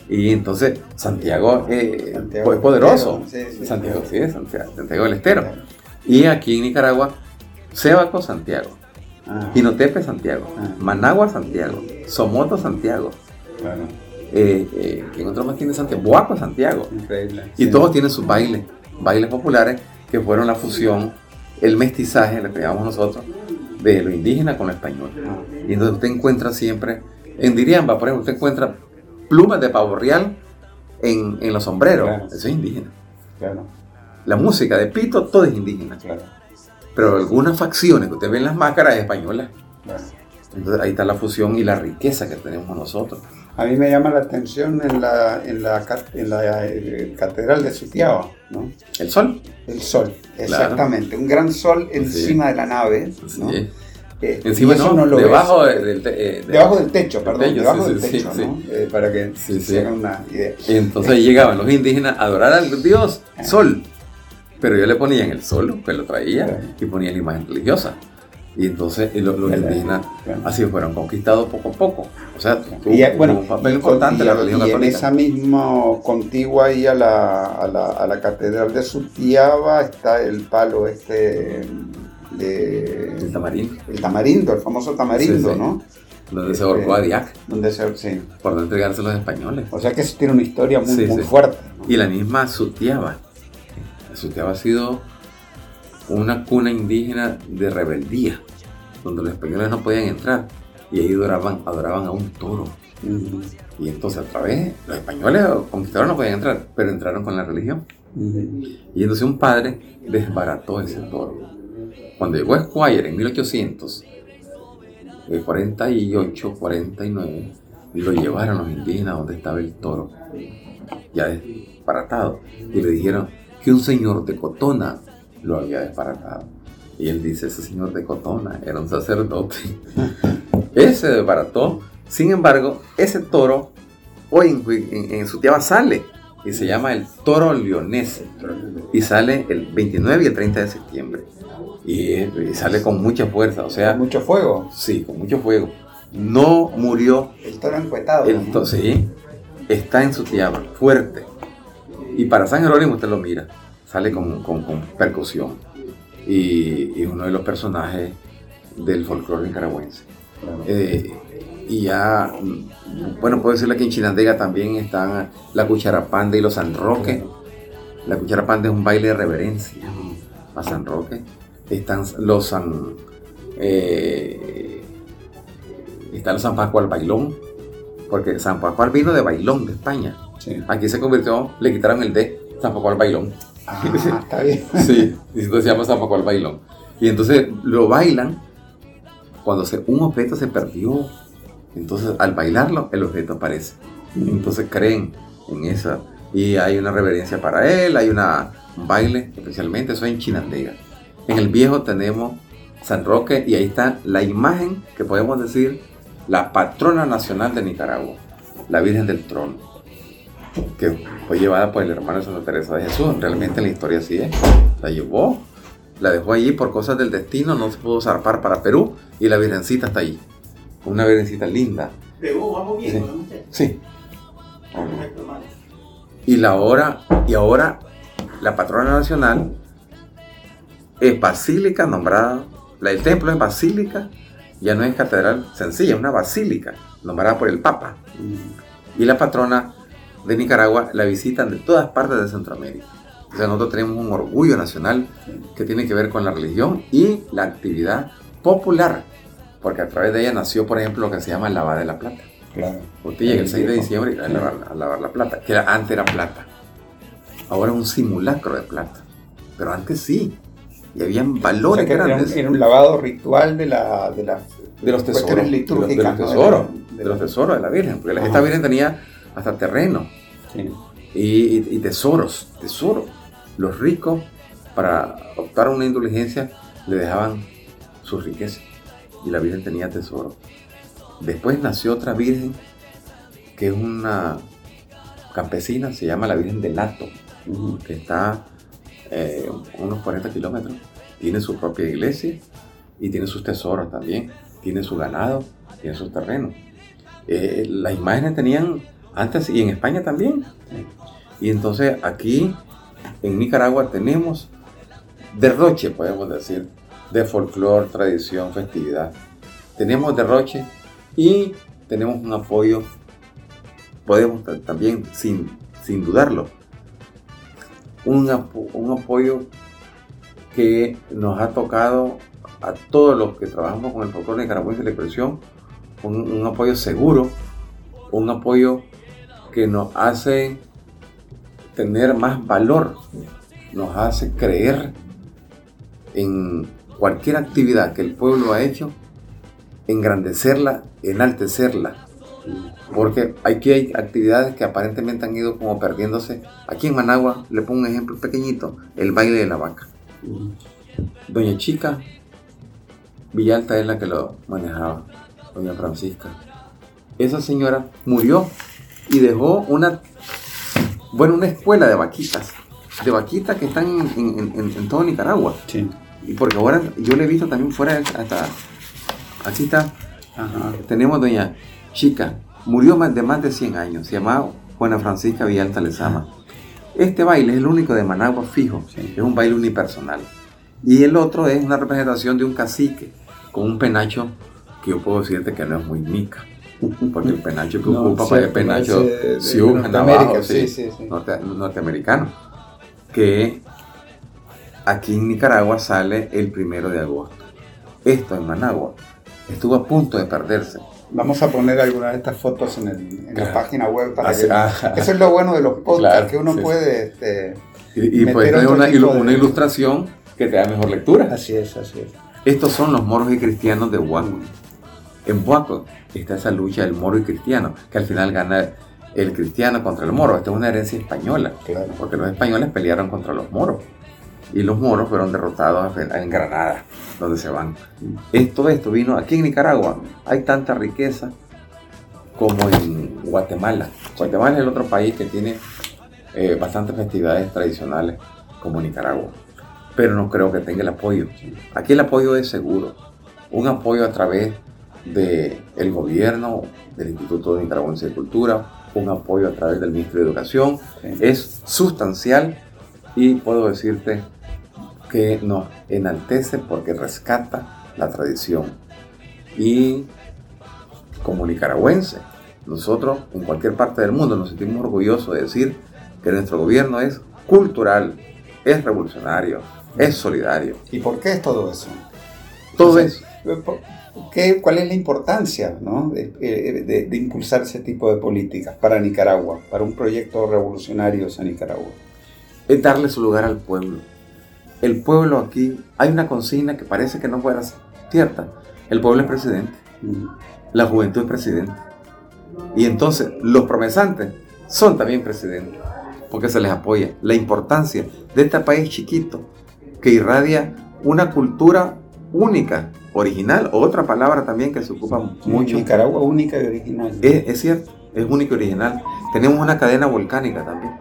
Y entonces Santiago, eh, es poderoso. Santiago, sí, Santiago, del Estero. Y aquí en Nicaragua, Sebaco, Santiago. Ah. Jinotepe, Santiago. Ah. Managua, Santiago. Somoto, Santiago. Claro. Eh, eh, ¿Quién otro más tiene Santiago? Boaco, Santiago. Y todos tienen sus bailes, bailes populares que fueron la fusión, el mestizaje, le pegamos nosotros, de lo indígena con lo español. Ah. Y entonces usted encuentra siempre, en Diriamba, por ejemplo, usted encuentra plumas de pavo real en, en los sombreros. Eso es indígena. Claro. La música de Pito, todo es indígena. Claro. Pero algunas facciones que usted ve en las máscaras es española. Entonces ahí está la fusión y la riqueza que tenemos nosotros. A mí me llama la atención en la, en la, en la eh, catedral de Sutiaba, ¿no? ¿El sol? El sol, exactamente. Un gran sol encima de la nave, ¿no? Eh, encima no, lo debajo, del, eh, debajo del techo, perdón, debajo del techo, ¿no? para que se hagan una idea. Y entonces llegaban los indígenas a adorar al dios sol, pero yo le ponía en el sol, pues lo traía y ponía la imagen religiosa. Y entonces los, indígenas así fueron conquistados poco a poco. O sea, tuvo, y, bueno, un papel importante la religión y católica. en esa misma contigua ahí a la, a la, a la catedral de Sutiaba está el palo este de... El tamarindo. El tamarindo, el famoso tamarindo, ¿no? Donde se ahorcó a Diac. Donde se, sí. Por no entregarse a los españoles. O sea que eso tiene una historia muy, muy fuerte. Y la misma Sutiaba. Sutiaba ha sido una cuna indígena de rebeldía, donde los españoles no podían entrar y ahí adoraban, adoraban a un toro. Y entonces a través, los españoles conquistadores no podían entrar, pero entraron con la religión. Y entonces un padre desbarató ese toro. Cuando llegó Squire en 1848, 49, lo llevaron los indígenas donde estaba el toro, ya desbaratado, y le dijeron que un señor de Cotona lo había desbaratado. Y él dice, ese señor de Cotona era un sacerdote. ese desbarató. Sin embargo, ese toro hoy en, su tierra sale y se llama el toro leonés. Y sale el 29 y el 30 de septiembre. Y, sale con mucha fuerza, o sea... mucho fuego? Sí, con mucho fuego. No murió... El toro encuetado. El Sí, está en su tierra, fuerte. Y para San Jerónimo usted lo mira sale con, percusión y, es uno de los personajes del folclore nicaragüense. Eh, y ya, bueno, puedo decirle que en Chinandega también están la cucharapanda y los San Roque. La cucharapanda es un baile de reverencia a San Roque. Están los San. Eh, está el San Pascual Bailón, porque San Pascual vino de Bailón, de España. Aquí se convirtió, le quitaron el D, San Pascual Bailón. Ah, está bien. sí, y entonces se llama Zapaco al bailón. Y entonces lo bailan cuando un objeto se perdió. Entonces al bailarlo, el objeto aparece. Entonces creen en esa. Y hay una reverencia para él, hay una, un baile, especialmente eso en Chinandega. En el viejo tenemos San Roque y ahí está la imagen que podemos decir la patrona nacional de Nicaragua, la Virgen del Trono que fue llevada por el hermano de Santa Teresa de Jesús. Realmente la historia así es. La llevó, la dejó allí por cosas del destino, no se pudo zarpar para Perú y la Virgencita está ahí. Una Virgencita linda. Perú, vamos bien, Sí. Y la hora, y ahora la patrona nacional es basílica nombrada, el templo es basílica, ya no es catedral sencilla, es una basílica nombrada por el Papa. Mm. Y la patrona de Nicaragua la visitan de todas partes de Centroamérica. O sea, nosotros tenemos un orgullo nacional que tiene que ver con la religión y la actividad popular, porque a través de ella nació, por ejemplo, lo que se llama el lavado de la plata. Claro. Usted llega el 6 de diciembre a lavar, la plata, que antes era plata. Ahora es un simulacro de plata. Pero antes sí. Y habían valores grandes. Era un, lavado ritual de, la, de, de los tesoros. De los, tesoros. De, los tesoros de la Virgen. Porque esta Virgen tenía hasta terreno y, tesoros, tesoros. Los ricos, para optar a una indulgencia, le dejaban sus riquezas y la Virgen tenía tesoro. Después nació otra Virgen que es una campesina, se llama la Virgen del Lato, que está eh, unos 40 kilómetros. Tiene su propia iglesia y tiene sus tesoros también. Tiene su ganado, tiene sus terrenos. Eh, las imágenes tenían antes y en España también. Y entonces aquí en Nicaragua tenemos derroche, podemos decir, de folclore, tradición, festividad. Tenemos derroche y tenemos un apoyo, podemos también, sin, sin dudarlo, un, apoyo que nos ha tocado a todos los que trabajamos con el folclore nicaragüense de la expresión, un apoyo seguro, un apoyo que nos hace tener más valor, nos hace creer en cualquier actividad que el pueblo ha hecho, engrandecerla, enaltecerla. Porque aquí hay actividades que aparentemente han ido como perdiéndose. Aquí en Managua, le pongo un ejemplo pequeñito, el baile de la vaca. Doña Chica Villalta es la que lo manejaba, doña Francisca. Esa señora murió y dejó una, bueno, una escuela de vaquitas, de vaquitas que están en, todo Nicaragua. Sí. Y porque ahora yo le he visto también fuera, hasta, aquí está, tenemos doña Chica, murió de más de 100 años, se llamaba Juana Francisca Villalta Lezama. Este baile es el único de Managua fijo, es un baile unipersonal. Y el otro es una representación de un cacique con un penacho que yo puedo decirte que no es muy mica. Porque el penacho que ocupa para el penacho de, norteamericano. Que aquí en Nicaragua sale el primero de agosto. Esto en Managua estuvo a punto de perderse. Vamos a poner algunas de estas fotos en, la página web para que. Eso es lo bueno de los podcasts, que uno puede. Este, y, y pues una, una ilustración que te da mejor lectura. Así es, así es. Estos son los moros y cristianos de Huaco. En Huaco está esa lucha del moro y cristiano, que al final gana el cristiano contra el moro. Esta es una herencia española, porque los españoles pelearon contra los moros. Y los moros fueron derrotados en Granada, donde se van. Esto, esto vino aquí en Nicaragua. Hay tanta riqueza como en Guatemala. Guatemala es el otro país que tiene eh, bastantes festividades tradicionales como Nicaragua pero no creo que tenga el apoyo. Aquí el apoyo es seguro, un apoyo a través del gobierno, del Instituto de Nicaragüense de Cultura, un apoyo a través del Ministerio de Educación, es sustancial y puedo decirte que nos enaltece porque rescata la tradición. Y como nicaragüense, nosotros en cualquier parte del mundo nos sentimos orgullosos de decir que nuestro gobierno es cultural, es revolucionario, es solidario. ¿Y por qué es todo eso? Todo eso. ¿Cuál es la importancia de, impulsar ese tipo de políticas para Nicaragua, para un proyecto revolucionario a Nicaragua? Es darle su lugar al pueblo. El pueblo aquí, hay una consigna que parece que no fuera cierta. El pueblo es presidente. La juventud es presidente. Y entonces los promesantes son también presidentes, porque se les apoya. La importancia de este país chiquito, que irradia una cultura única, original, otra palabra también que se ocupa mucho. Nicaragua única y original. Es, cierto, es única y original. Tenemos una cadena volcánica también,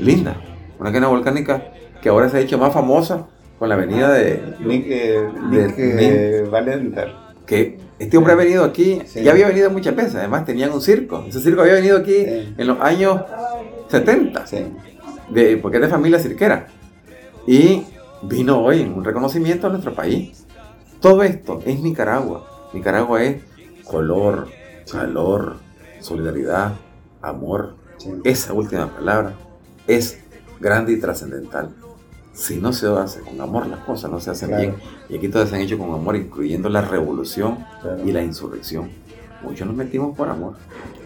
linda, una cadena volcánica que ahora se ha hecho más famosa con la avenida de Nick, eh, eh, Que este hombre ha venido aquí, ya había venido muchas veces, además tenían un circo. Ese circo había venido aquí en los años 70, de, porque es de familia cirquera. Y vino hoy en un reconocimiento a nuestro país. Todo esto es Nicaragua. Nicaragua es color, calor, solidaridad, amor. Esa última palabra es grande y trascendental. Si no se hace con amor las cosas, no se hacen bien. Y aquí todas se han hecho con amor, incluyendo la revolución y la insurrección. Muchos nos metimos por amor.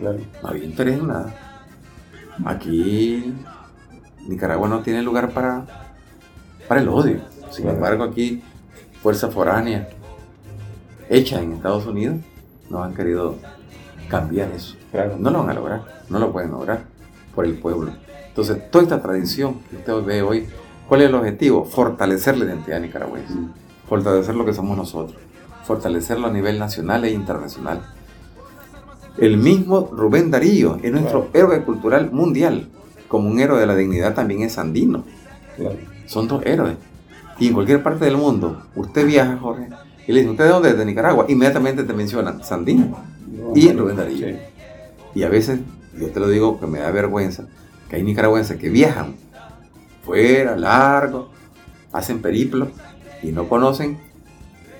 No había interés en nada. Aquí Nicaragua no tiene lugar para para el odio. Sin embargo, aquí, fuerza foránea, hecha en Estados Unidos, no han querido cambiar eso. No lo van a lograr, no lo pueden lograr por el pueblo. Entonces, toda esta tradición que usted ve hoy, ¿cuál es el objetivo? Fortalecer la identidad nicaragüense, mm. fortalecer lo que somos nosotros, fortalecerlo a nivel nacional e internacional. El mismo Rubén Darío es nuestro héroe cultural mundial, como un héroe de la dignidad también es andino. Son dos héroes. Y en cualquier parte del mundo, usted viaja, Jorge, y le dice, ¿usted de dónde? De Nicaragua. Inmediatamente te mencionan Sandino y Rubén Darío. Y a veces, yo te lo digo que me da vergüenza, que hay nicaragüenses que viajan fuera, largo, hacen periplos y no conocen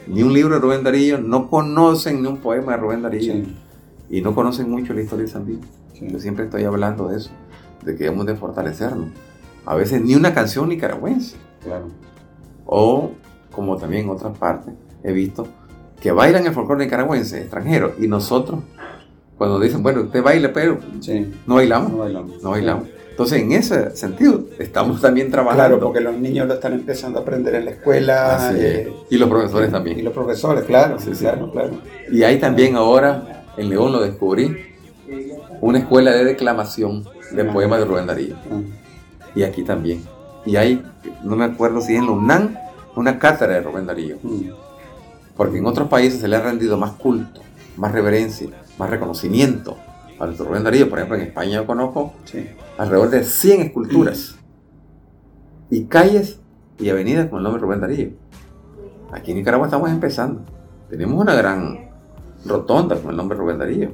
ni un libro de Rubén Darío, no conocen ni un poema de Rubén Darío. Y no conocen mucho la historia de Sandino. Yo siempre estoy hablando de eso, de que debemos de fortalecernos. A veces ni una canción nicaragüense. Claro. O, como también en otras partes, he visto que bailan el folclore nicaragüense, extranjero, y nosotros, cuando dicen, bueno, usted baila, pero no bailamos. No bailamos. Entonces, en ese sentido, estamos también trabajando. Claro, porque los niños lo están empezando a aprender en la escuela. Eh, y los profesores también. Y los profesores, claro, sí, claro, claro. Y hay también ahora, en León lo descubrí, una escuela de declamación de poemas de Rubén Darío. Y aquí también. Y hay, no me acuerdo si en la UNAM, una cátedra de Rubén Darío. Porque en otros países se le ha rendido más culto, más reverencia, más reconocimiento a nuestro Rubén Darío. Por ejemplo, en España yo conozco alrededor de 100 esculturas y calles y avenidas con el nombre Rubén Darío. Aquí en Nicaragua estamos empezando. Tenemos una gran rotonda con el nombre Rubén Darío.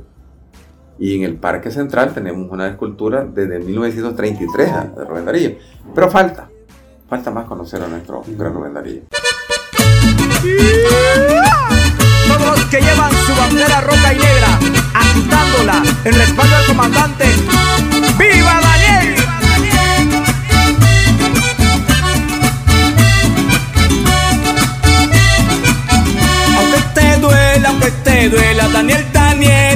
Y en el Parque Central tenemos una escultura desde 1933 de Rubén Darío. Pero falta, falta más conocer a nuestro gran Rubén Darío. Todos los que llevan su bandera roja y negra, agitándola en respaldo al comandante. ¡Viva Daniel! Aunque te duela, aunque te duela, Daniel, Daniel,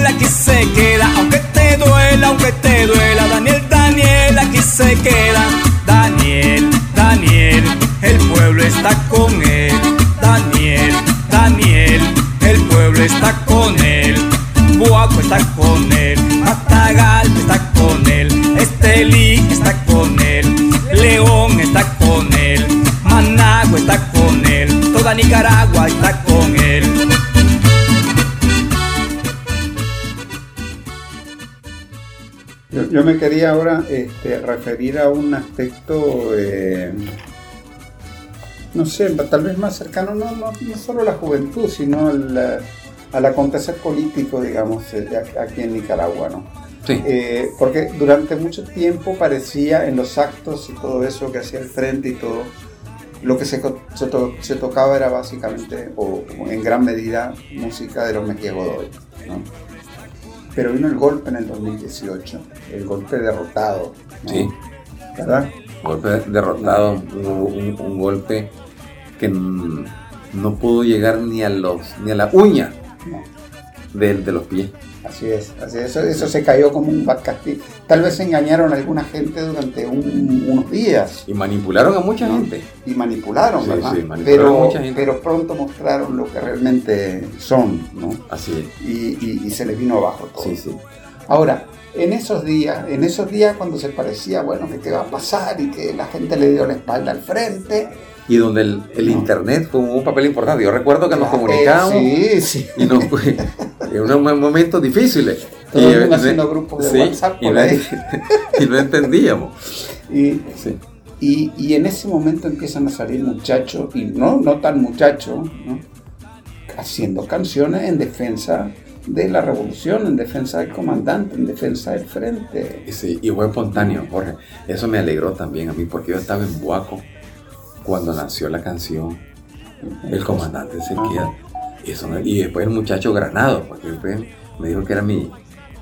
se queda. Aunque te duela, aunque te duela, Daniel, Daniel, aquí se queda. Daniel, Daniel, el pueblo está con él. Daniel, Daniel, el pueblo está con él. Buaco está con él, Matagal está con él, Estelí está con él, León está con él, Managua está con él, toda Nicaragua está con él. Yo, me quería ahora este, referir a un aspecto eh, no sé, tal vez más cercano, no, no, no solo a la juventud, sino al, al acontecer político, digamos, aquí en Nicaragua, ¿no? Sí. Eh, porque durante mucho tiempo parecía en los actos y todo eso que hacía el frente y todo, lo que se, se, tocaba era básicamente, o en gran medida, música de los Mejía Godoy, ¿no? Pero vino el golpe en el 2018, el golpe derrotado, Sí. ¿Verdad? Golpe derrotado, un, un golpe que no pudo llegar ni a los ni a la uña de, los pies. Así es, así es. Eso, se cayó como un bad Tal vez engañaron a alguna gente durante unos días. Y manipularon a mucha gente. Y manipularon, ¿verdad? pero, pero pronto mostraron lo que realmente son, ¿no? Así es. Y, se les vino abajo todo. Sí, sí. Ahora, en esos días, en esos días cuando se parecía, bueno, que qué va a pasar y que la gente le dio la espalda al frente, y donde el, internet fue un papel importante. Yo recuerdo que nos comunicábamos sí, sí. y nos en unos momentos difíciles. Todo y, haciendo grupos de WhatsApp y, no, y no entendíamos. Y, y, y, en ese momento empiezan a salir muchachos, y no, no tan muchachos, haciendo canciones en defensa de la revolución, en defensa del comandante, en defensa del frente. Sí, y fue espontáneo, Jorge. Eso me alegró también a mí, porque yo estaba en Buaco cuando nació la canción, el comandante se queda. y después el muchacho Granado, porque me dijo que era mi,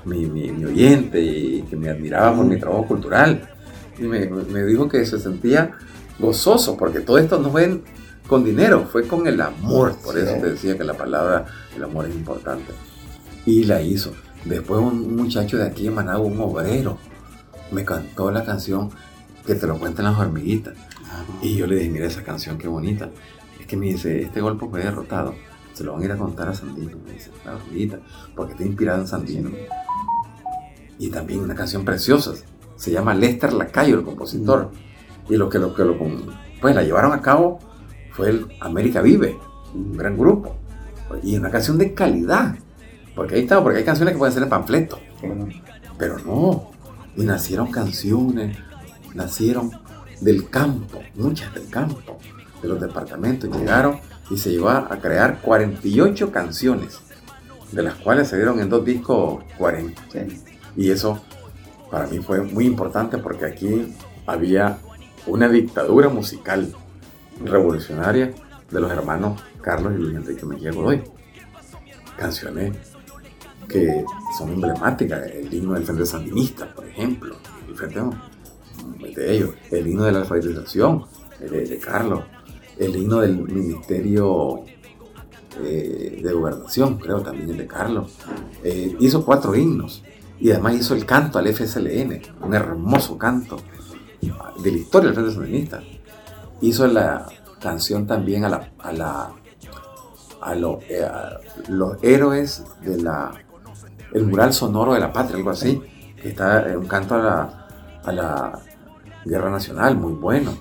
mi, oyente y que me admiraba por mi trabajo cultural. Y me, dijo que se sentía gozoso, porque todo esto no fue con dinero, fue con el amor. Por eso te decía que la palabra, el amor es importante. Y la hizo. Después un muchacho de aquí en Managua, un obrero, me cantó la canción que te lo cuentan las hormiguitas. Y yo le dije, mira esa canción, qué bonita. Es que me dice, este golpe fue derrotado. Se lo van a ir a contar a Sandino. Me dice, claro, bonita, porque está inspirado en Sandino. Y también una canción preciosa. Se llama Lester Lacayo, el compositor. Y lo que lo que lo pues la llevaron a cabo fue el América Vive, un gran grupo. Y una canción de calidad. Porque ahí está, porque hay canciones que pueden ser en panfleto. Pero no. Y nacieron canciones, nacieron del campo, muchas del campo, de los departamentos, llegaron y se llevó a crear 48 canciones, de las cuales se dieron en dos discos 40. Y eso para mí fue muy importante porque aquí había una dictadura musical revolucionaria de los hermanos Carlos y Luis Enrique Mejía Godoy. Canciones que son emblemáticas, el himno del Frente Sandinista, por ejemplo, el Frente de ellos, el himno de la alfabetización de, Carlos, el himno del Ministerio eh, de Gobernación, creo también el de Carlos. Eh, hizo cuatro himnos y además hizo el canto al FSLN, un hermoso canto de la historia del Frente Sandinista. Hizo la canción también a, la, a, la, a, eh, los héroes de la el mural sonoro de la patria, algo así, que está un canto a la, a la guerra nacional, muy bueno.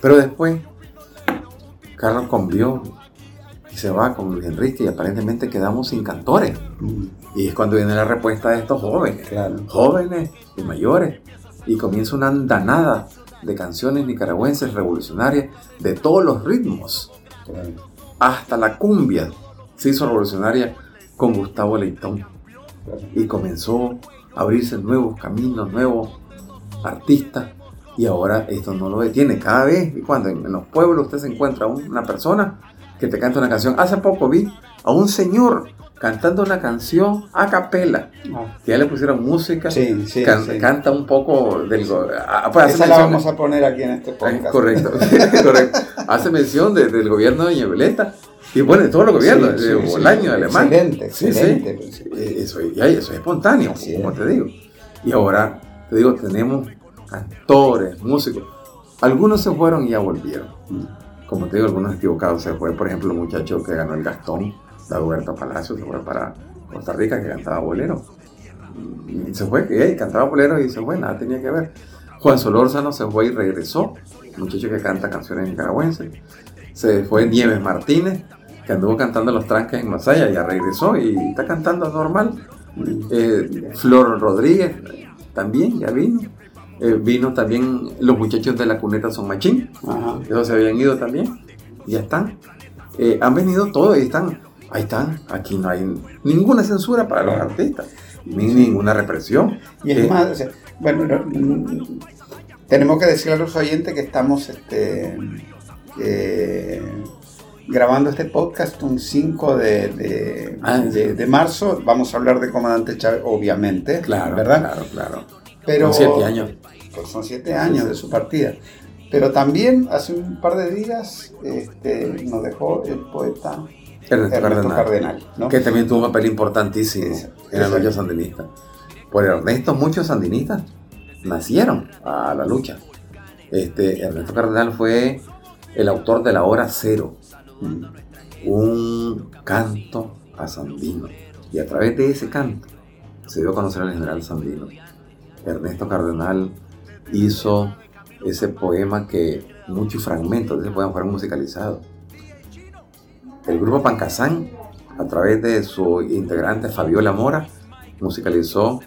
Pero después, Carlos convió y se va con Luis Enrique y aparentemente quedamos sin cantores. Y es cuando viene la respuesta de estos jóvenes, jóvenes y mayores, y comienza una andanada de canciones nicaragüenses revolucionarias de todos los ritmos. Hasta la cumbia se hizo revolucionaria con Gustavo Leitón. Y comenzó a abrirse nuevos caminos, nuevos artistas y ahora esto no lo detiene. Cada vez, cuando en, los pueblos usted se encuentra una persona que te canta una canción. Hace poco vi a un señor cantando una canción a capela, ah. que ya le pusieron música, sí, sí, canta un poco del... Pues Esa la vamos a poner aquí en este podcast. correcto, correcto. Hace mención del gobierno de Doña y bueno, de todos los gobiernos, de Bolaño, Alemán. Excelente, excelente. Pues, eso, eso, es espontáneo, como te digo. Y ahora, te digo, tenemos actores, músicos. Algunos se fueron y ya volvieron. Como te digo, algunos equivocados se fue. Por ejemplo, el muchacho que ganó el Gastón, Dagoberto Palacio, se fue para Costa Rica, que cantaba bolero. Se fue, que cantaba bolero y se fue, nada tenía que ver. Juan Solórzano se fue y regresó, muchacho que canta canciones nicaragüenses. Se fue Nieves Martínez, que anduvo cantando los tranques en Masaya, ya regresó y está cantando normal. Eh, Flor Rodríguez también ya vino. Eh, vino también los muchachos de la cuneta son machín, ellos se habían ido también, ya están. Eh, han venido todos y están, ahí están, aquí no hay ninguna censura para los artistas, ni ninguna represión. Y es eh, más, bueno, mm, tenemos que decirle a los oyentes que estamos este, grabando este podcast un 5 de, ah, de, de, marzo. Vamos a hablar de Comandante Chávez, obviamente. Claro, ¿verdad? Claro, claro. Pero, siete años. Pues son siete años de su partida. Pero también hace un par de días este, nos dejó el poeta Ernesto, Cardenal, que también tuvo un papel importantísimo en la lucha sandinista. Por Ernesto muchos sandinistas nacieron a la lucha. Este, Ernesto Cardenal fue el autor de la hora cero, un canto a Sandino. Y a través de ese canto se dio a conocer al general Sandino. Ernesto Cardenal hizo ese poema que muchos fragmentos de ese poema fueron musicalizados. El grupo Pancasán, a través de su integrante Fabiola Mora, musicalizó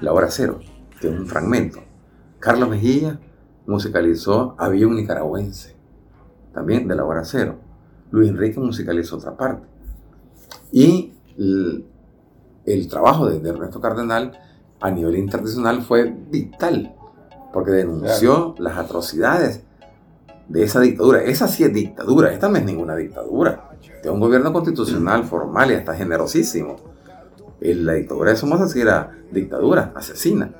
La Hora Cero, que es un fragmento. Carlos Mejía musicalizó Había un nicaragüense, también de La Hora Cero. Luis Enrique musicalizó otra parte. Y el, trabajo de Ernesto Cardenal a nivel internacional fue vital, porque denunció las atrocidades de esa dictadura. Esa sí es dictadura, esta no es ninguna dictadura. Es un gobierno constitucional, formal y hasta generosísimo. La dictadura de Somoza sí era dictadura, asesina.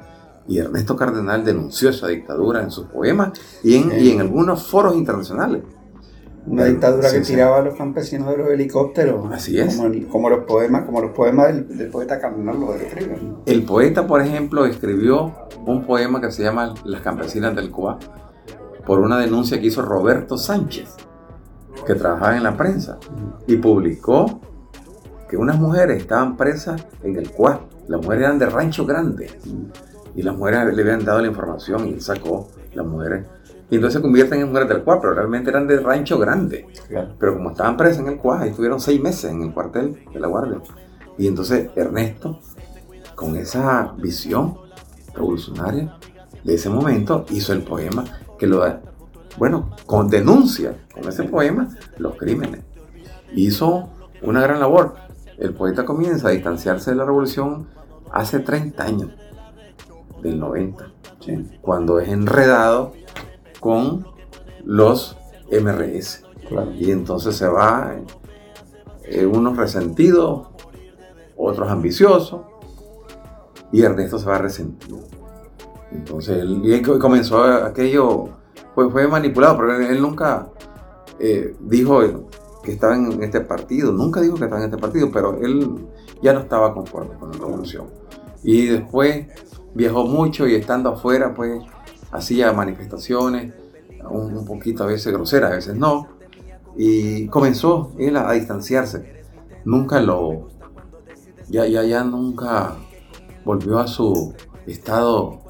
Y Ernesto Cardenal denunció esa dictadura en sus poemas y en, y en algunos foros internacionales. Una dictadura que tiraba a los campesinos de los helicópteros. Así es. Como, los poemas, como los poemas del, poeta Cardenal lo describen. El poeta, por ejemplo, escribió un poema que se llama Las campesinas del Cuba por una denuncia que hizo Roberto Sánchez, que trabajaba en la prensa, y publicó que unas mujeres estaban presas en el Cuá. Las mujeres eran de Rancho Grande. Y las mujeres le habían dado la información y él sacó las mujeres y entonces se convierten en mujeres del CUA, pero realmente eran de rancho grande. Pero como estaban presas en el CUA, estuvieron seis meses en el cuartel de la Guardia. Y entonces Ernesto, con esa visión revolucionaria de ese momento, hizo el poema que lo, bueno, con denuncia, con ese poema, los crímenes. Hizo una gran labor. El poeta comienza a distanciarse de la revolución hace 30 años, del 90, cuando es enredado con los MRS. Y entonces se va eh, unos resentidos, otros ambiciosos, y Ernesto se va resentido. Entonces él, comenzó aquello, fue, fue manipulado, pero él, nunca eh, dijo que estaba en este partido, nunca dijo que estaba en este partido, pero él ya no estaba conforme con la revolución. Y después viajó mucho y estando afuera, pues hacía manifestaciones, un, poquito a veces groseras, a veces no, y comenzó él a, distanciarse. Nunca lo, ya, ya, ya nunca volvió a su estado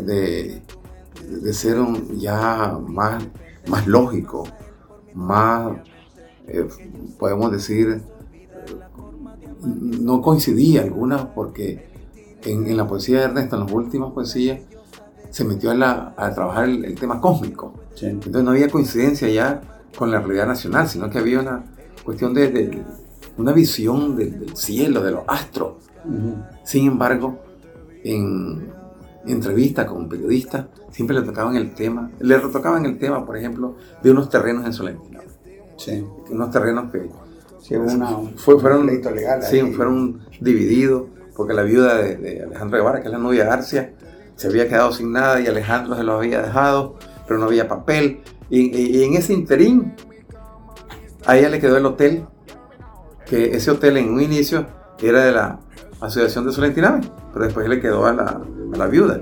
de, de ser un, ya más, más lógico, más, eh, podemos decir, no coincidía algunas porque en, la poesía de Ernesto, en las últimas poesías, se metió a, trabajar el, tema cósmico. Entonces no había coincidencia ya con la realidad nacional, sino que había una cuestión de, una visión del, cielo, de los astros. Sin embargo, en, entrevistas con periodistas, siempre le tocaban el tema, le retocaban el tema, por ejemplo, de unos terrenos en Solentina. Sí. Unos terrenos que fueron, legal sí, fueron divididos porque la viuda de, Alejandro Guevara, que es la novia García, se había quedado sin nada y Alejandro se lo había dejado, pero no había papel. Y, en ese interín, a ella le quedó el hotel, que ese hotel en un inicio era de la Asociación de Solentiname, pero después le quedó a la, a la viuda.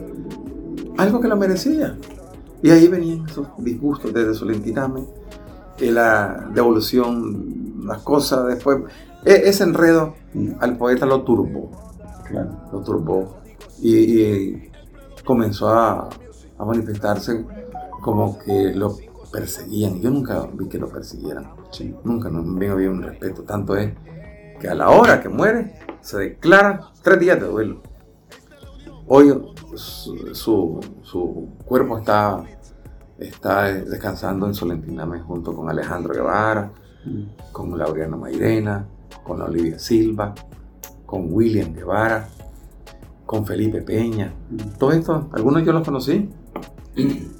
Algo que la merecía. Y ahí venían esos disgustos desde Solentiname, y la devolución, las cosas después. E, ese enredo al poeta lo turbó lo turbó y, comenzó a, manifestarse como que lo perseguían. Yo nunca vi que lo persiguieran. Nunca, no, había un respeto. Tanto es que a la hora que muere se declara tres días de duelo. Hoy su, cuerpo está, está descansando en Solentiname junto con Alejandro Guevara, mm. con Laureano Mairena, con Olivia Silva, con William Guevara, con Felipe Peña. Todo esto, algunos yo los conocí.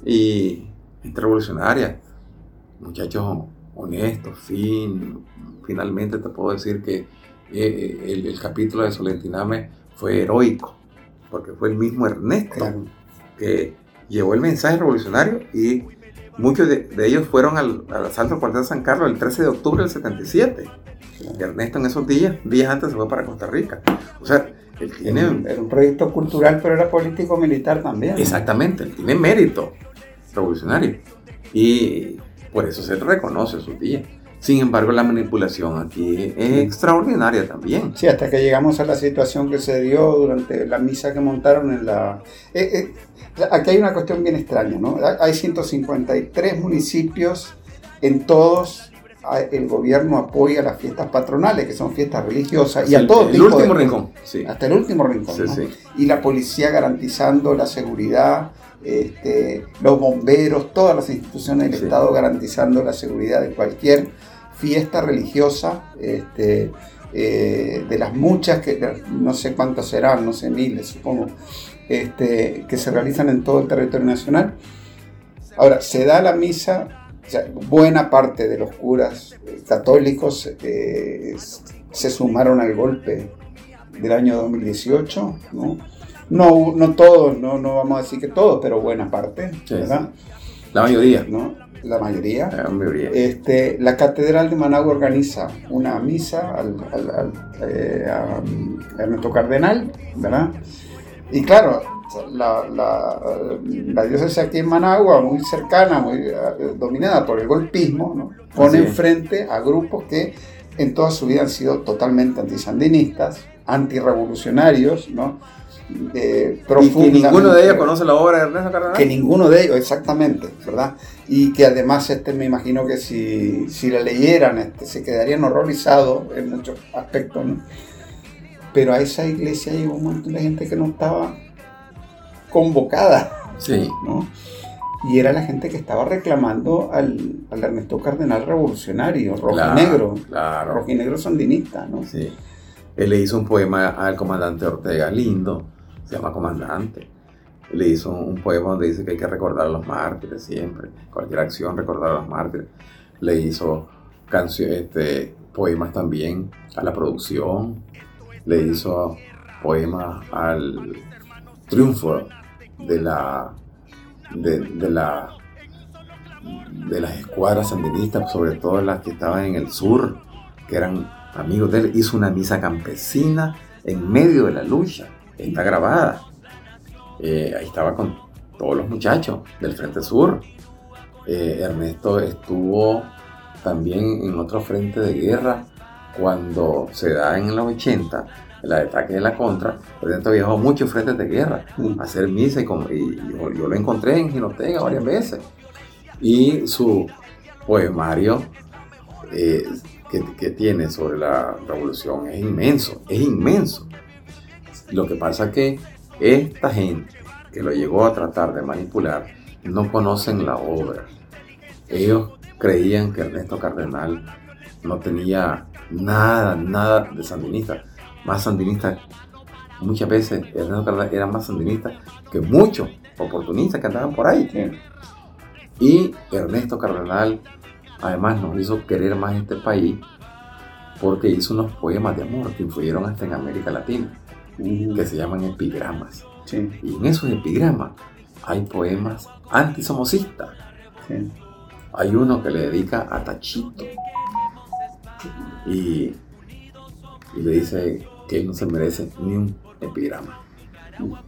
Y gente revolucionaria, muchachos honestos, fin. Finalmente te puedo decir que eh, eh, el, capítulo de Solentiname fue heroico, porque fue el mismo Ernesto que llevó el mensaje revolucionario y muchos de, ellos fueron al, al asalto al cuartel de San Carlos el 13 de octubre del 77. Ernesto en esos días, días antes se fue para Costa Rica. O sea, él tiene... Era un proyecto cultural, pero era político-militar también. Exactamente, él tiene mérito revolucionario. Y por eso se reconoce sus días. Sin embargo, la manipulación aquí es extraordinaria también. Sí, hasta que llegamos a la situación que se dio durante la misa que montaron en la... Eh, eh, aquí hay una cuestión bien extraña, ¿no? Hay 153 municipios, en todos el gobierno apoya las fiestas patronales, que son fiestas religiosas, y a todo el último rincón. Hasta el último rincón. Y la policía garantizando la seguridad, este, los bomberos, todas las instituciones del Estado garantizando la seguridad de cualquier fiesta religiosa, este, eh, de las muchas, que no sé cuántas serán, no sé, miles supongo, este, que se realizan en todo el territorio nacional. Ahora, se da la misa buena parte de los curas eh, católicos eh, se sumaron al golpe del año 2018, ¿no? No, no todos, no, no vamos a decir que todos, pero buena parte, ¿verdad? La mayoría. ¿no? La mayoría. La mayoría. Este, la Catedral de Managua organiza una misa al, al, eh, a Ernesto Cardenal, ¿verdad? Y claro, la, la, la, diócesis aquí en Managua, muy cercana, muy eh, dominada por el golpismo, ¿no? pone enfrente a grupos que en toda su vida han sido totalmente antisandinistas, antirrevolucionarios, ¿no? Eh, y que ninguno de ellos conoce la obra de Ernesto Cardenal. Que ninguno de ellos, exactamente, ¿verdad? Y que además este me imagino que si, si la leyeran este, se quedarían horrorizados en muchos aspectos, ¿no? Pero a esa iglesia llegó un montón de gente que no estaba convocada. Sí. ¿no? Y era la gente que estaba reclamando al, Ernesto Cardenal revolucionario, rojinegro. Claro. Rojinegro sandinista, ¿no? Sí. Él le hizo un poema al comandante Ortega, lindo, se llama Comandante. Le hizo un poema donde dice que hay que recordar a los mártires siempre, cualquier acción recordar a los mártires. le hizo canciones, este, poemas también a la producción, le hizo poemas al triunfo de la de, la de las escuadras sandinistas, sobre todo las que estaban en el sur, que eran amigos de él, hizo una misa campesina en medio de la lucha, está grabada. Eh, ahí estaba con todos los muchachos del Frente Sur. Eh, Ernesto estuvo también en otro frente de guerra cuando se da en los 80 el ataque de la contra, Ernesto viajó muchos frentes de guerra a hacer misa y, yo, lo encontré en Ginotega varias veces. Y su poemario eh, que, que, tiene sobre la revolución es inmenso, es inmenso. Lo que pasa es que esta gente que lo llegó a tratar de manipular no conocen la obra. Ellos creían que Ernesto Cardenal no tenía nada, nada de sandinista. Más sandinista, muchas veces Ernesto Cardenal era más sandinista que muchos oportunistas que andaban por ahí. Y Ernesto Cardenal además nos hizo querer más este país porque hizo unos poemas de amor que influyeron hasta en América Latina, que se llaman epigramas. Y en esos epigramas hay poemas antisomocistas. Hay uno que le dedica a Tachito y, le dice que él no se merece ni un epigrama.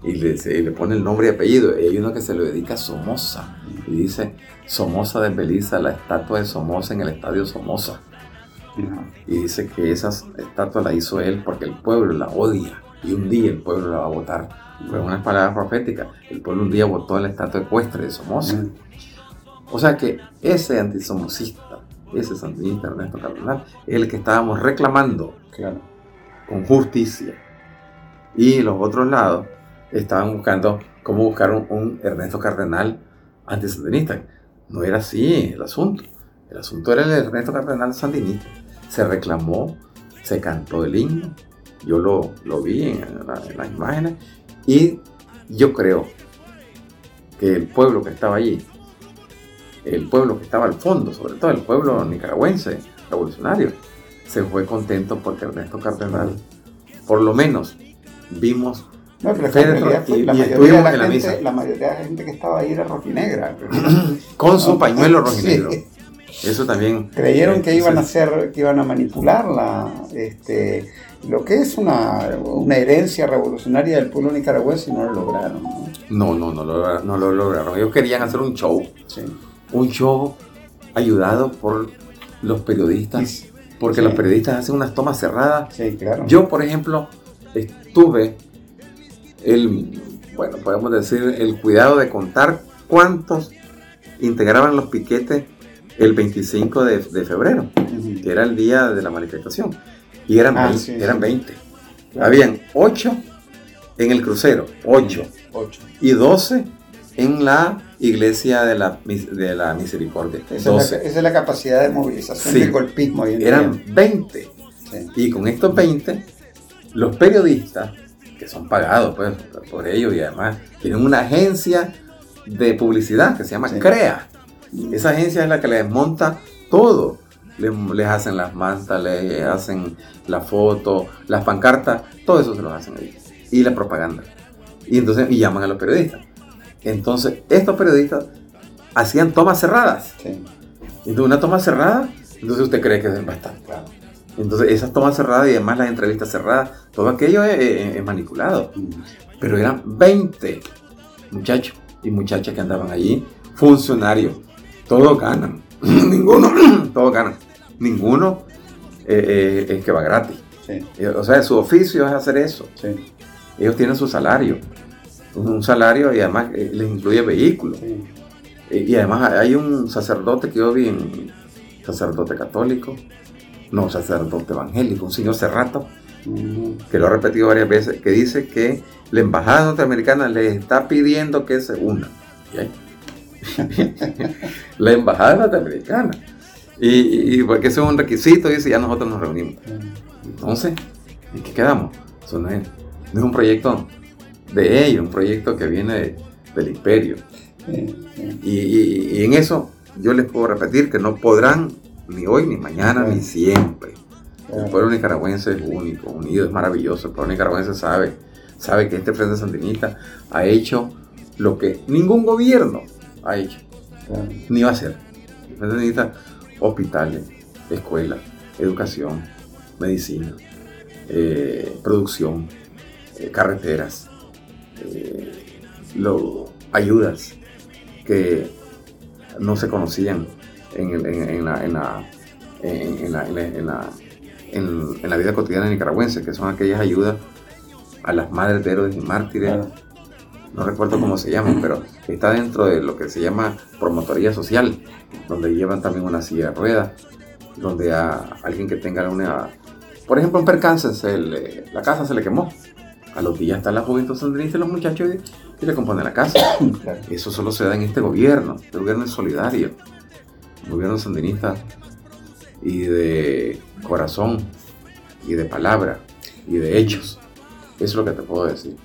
Y le, pone el nombre y apellido. Y hay uno que se lo dedica a Somoza. Y dice, Somoza desbeliza la estatua de Somoza en el estadio Somoza. Y dice que esa estatua la hizo él porque el pueblo la odia. Y un día el pueblo la va a votar. Fue una palabra profética. El pueblo un día votó la estatua ecuestre de Somoza. O sea que ese antisomocista, ese sandinista Ernesto Cardenal, es el que estábamos reclamando con justicia. Y los otros lados estaban buscando cómo buscar un, Ernesto Cardenal antisandinista. No era así el asunto. El asunto era el Ernesto Cardenal sandinista. Se reclamó, se cantó el himno. Yo lo, lo vi en, en las imágenes. Y yo creo que el pueblo que estaba allí el pueblo que estaba al fondo, sobre todo el pueblo nicaragüense revolucionario, se fue contento porque Ernesto Cardenal, por lo menos, vimos no, pero y, la, mayoría de la, gente, la mayoría de la gente que estaba ahí era rojinegra. Con su pañuelo rojinegro. Eso también. Creyeron que iban a hacer, que iban a manipular la, este, lo que es una, una herencia revolucionaria del pueblo nicaragüense y no lo lograron. No, no, no, no, no lo lograron. Ellos querían hacer un show. Sí un show ayudado por los periodistas, porque los periodistas hacen unas tomas cerradas. Yo, por ejemplo, estuve el, bueno, podemos decir, el cuidado de contar cuántos integraban los piquetes el 25 de, febrero, que era el día de la manifestación. Y eran, 20, ah, eran 20. Habían 8 en el crucero, 8. 8. Y 12 en la iglesia de la, de la misericordia. Esa, es la, capacidad de movilización del golpismo. Eran 20. Y con estos 20, los periodistas, que son pagados pues, por ellos y además tienen una agencia de publicidad que se llama CREA. Esa agencia es la que les monta todo. Les, les, hacen las mantas, les hacen la foto, las pancartas, todo eso se lo hacen ahí. Y la propaganda. Y entonces y llaman a los periodistas. Entonces, estos periodistas hacían tomas cerradas. Sí. Entonces, una toma cerrada, entonces usted cree que es bastante. Claro. Entonces, esas tomas cerradas y además las entrevistas cerradas, todo aquello es, manipulado. Mm. Pero eran 20 muchachos y muchachas que andaban allí, funcionarios. Todos ganan. Ninguno, todos ganan. Ninguno eh, eh, es que va gratis. Sí. O sea, su oficio es hacer eso. Sí. Ellos tienen su salario un salario y además eh, les incluye vehículos. Y, además hay un sacerdote que yo vi, en, sacerdote católico, no, sacerdote evangélico, un señor Cerrato, que lo ha repetido varias veces, que dice que la embajada norteamericana les está pidiendo que se unan. la embajada norteamericana. Y, porque eso es un requisito, dice, ya nosotros nos reunimos. Entonces, ¿en qué quedamos? Eso no es, no es un proyecto de ellos, un proyecto que viene del imperio. Y, en eso yo les puedo repetir que no podrán ni hoy, ni mañana, ni siempre. El pueblo nicaragüense es único, unido, es maravilloso. El pueblo nicaragüense sabe, sabe que este Frente Sandinista ha hecho lo que ningún gobierno ha hecho, ni va a hacer. El Frente Sandinista, hospitales, escuelas, educación, medicina, eh, producción, eh, carreteras, eh, ayudas que no se conocían en, la, vida cotidiana nicaragüense, que son aquellas ayudas a las madres de héroes y mártires. No recuerdo cómo se llaman, pero está dentro de lo que se llama promotoría social, donde llevan también una silla de ruedas, donde a alguien que tenga una... Por ejemplo, en percance, la casa se le quemó. A los días está la juventud sandinista y los muchachos y, le componen la casa. Eso solo se da en este gobierno. Este gobierno es solidario gobierno sandinista y de corazón y de palabra y de hechos. Eso es lo que te puedo decir.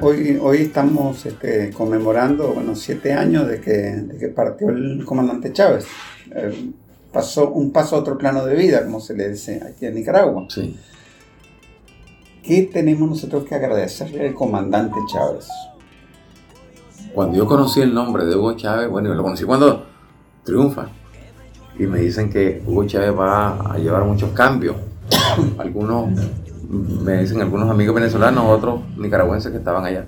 Hoy, hoy estamos este, conmemorando bueno, siete años de que, partió el comandante Chávez. Eh, pasó un paso a otro plano de vida, como se le dice aquí en Nicaragua. Sí. ¿Qué tenemos nosotros que agradecerle al comandante Chávez? Cuando yo conocí el nombre de Hugo Chávez, bueno, lo conocí cuando triunfa. Y me dicen que Hugo Chávez va a llevar muchos cambios. Algunos me dicen algunos amigos venezolanos, otros nicaragüenses que estaban allá.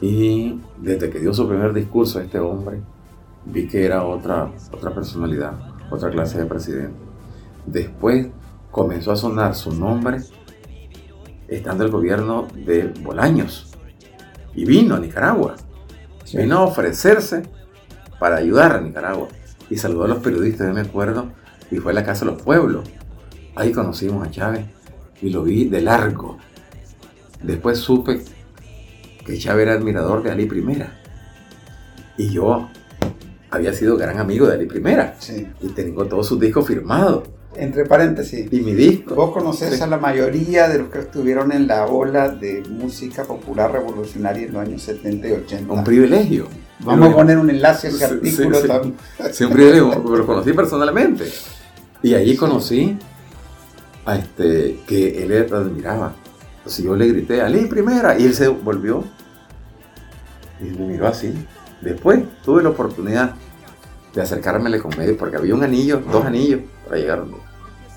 Y desde que dio su primer discurso este hombre, vi que era otra, otra personalidad, otra clase de presidente. Después comenzó a sonar su nombre estando el gobierno de Bolaños. Y vino a Nicaragua. Vino a ofrecerse para ayudar a Nicaragua. Y saludó a los periodistas, yo me acuerdo, y fue a la Casa de los Pueblos Ahí conocimos a Chávez y lo vi de largo. Después supe que Chávez era admirador de Ali Primera. Y yo había sido gran amigo de Ali Primera. Sí. Y tengo todos sus discos firmados. Entre paréntesis, Y mi disco. vos conocés Sí. a la mayoría de los que estuvieron en la ola de música popular revolucionaria en los años 70 y 80. Un privilegio. Vamos a poner un enlace a ese Sí, artículo sí, sí. un privilegio, lo conocí personalmente. Y allí conocí este, que él admiraba. Entonces yo le grité, Ali primera, y él se volvió y me miró así. Después tuve la oportunidad de acercármele con medio, porque había un anillo, dos anillos para llegar.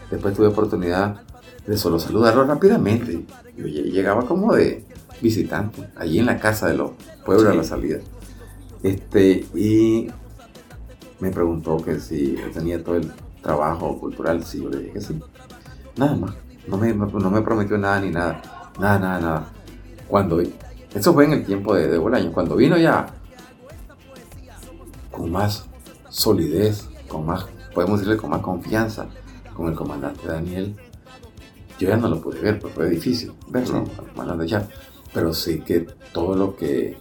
Después tuve oportunidad de solo saludarlo rápidamente. Yo lle- llegaba como de visitante, allí en la casa de los pueblos a la salida. Este, y me preguntó que si yo tenía todo el trabajo cultural, sí, yo le dije que sí. Nada más. No me, no me prometió nada ni nada. Nada, nada, nada. Cuando, eso fue en el tiempo de, de Bolaño. Cuando vino ya con más solidez, con más, podemos decirle con más confianza, con el comandante Daniel, yo ya no lo pude ver, pues fue difícil verlo, Sí. al comandante ya. Pero sí que todo lo que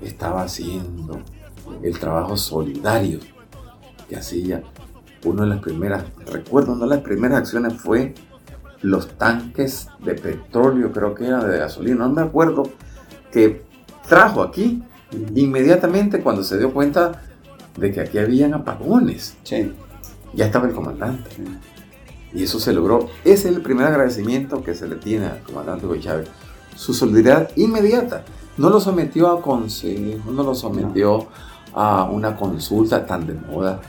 estaba haciendo, el trabajo solidario que hacía, una de las primeras, recuerdo, una de las primeras acciones fue los tanques de petróleo, creo que era de gasolina, no me acuerdo, que trajo aquí inmediatamente cuando se dio cuenta de que aquí habían apagones. Sí. Ya estaba el comandante. Y eso se logró. Ese es el primer agradecimiento que se le tiene al comandante Hugo Chávez. Su solidaridad inmediata. No lo sometió a consejo, no lo sometió a una consulta tan de moda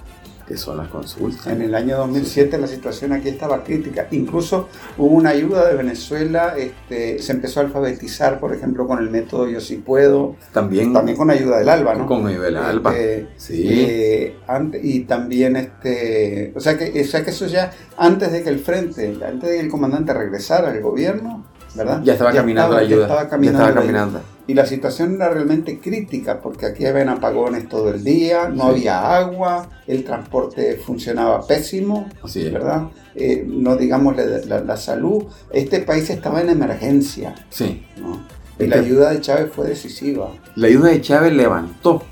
que son las consultas. En el año 2007 la situación aquí estaba crítica. Incluso hubo una ayuda de Venezuela, este, se empezó a alfabetizar, por ejemplo, con el método Yo sí puedo, También, también con ayuda del ALBA, ¿no? con nivel alba. Este, Sí. eh, y también, este, o sea, que, o sea que eso ya antes de que el frente, antes de que el comandante regresara al gobierno, ¿verdad? ya estaba caminando estaba- la ayuda. Ya estaba ya caminando. estaba la ayuda. caminando. Y la situación era realmente crítica porque aquí habían apagones todo el día, no había agua, el transporte funcionaba pésimo, Así es. ¿verdad? Eh, no digamos la, la- la salud. Este país estaba en emergencia, Sí. ¿no? Y la ayuda de Chávez fue decisiva. La ayuda de Chávez levantó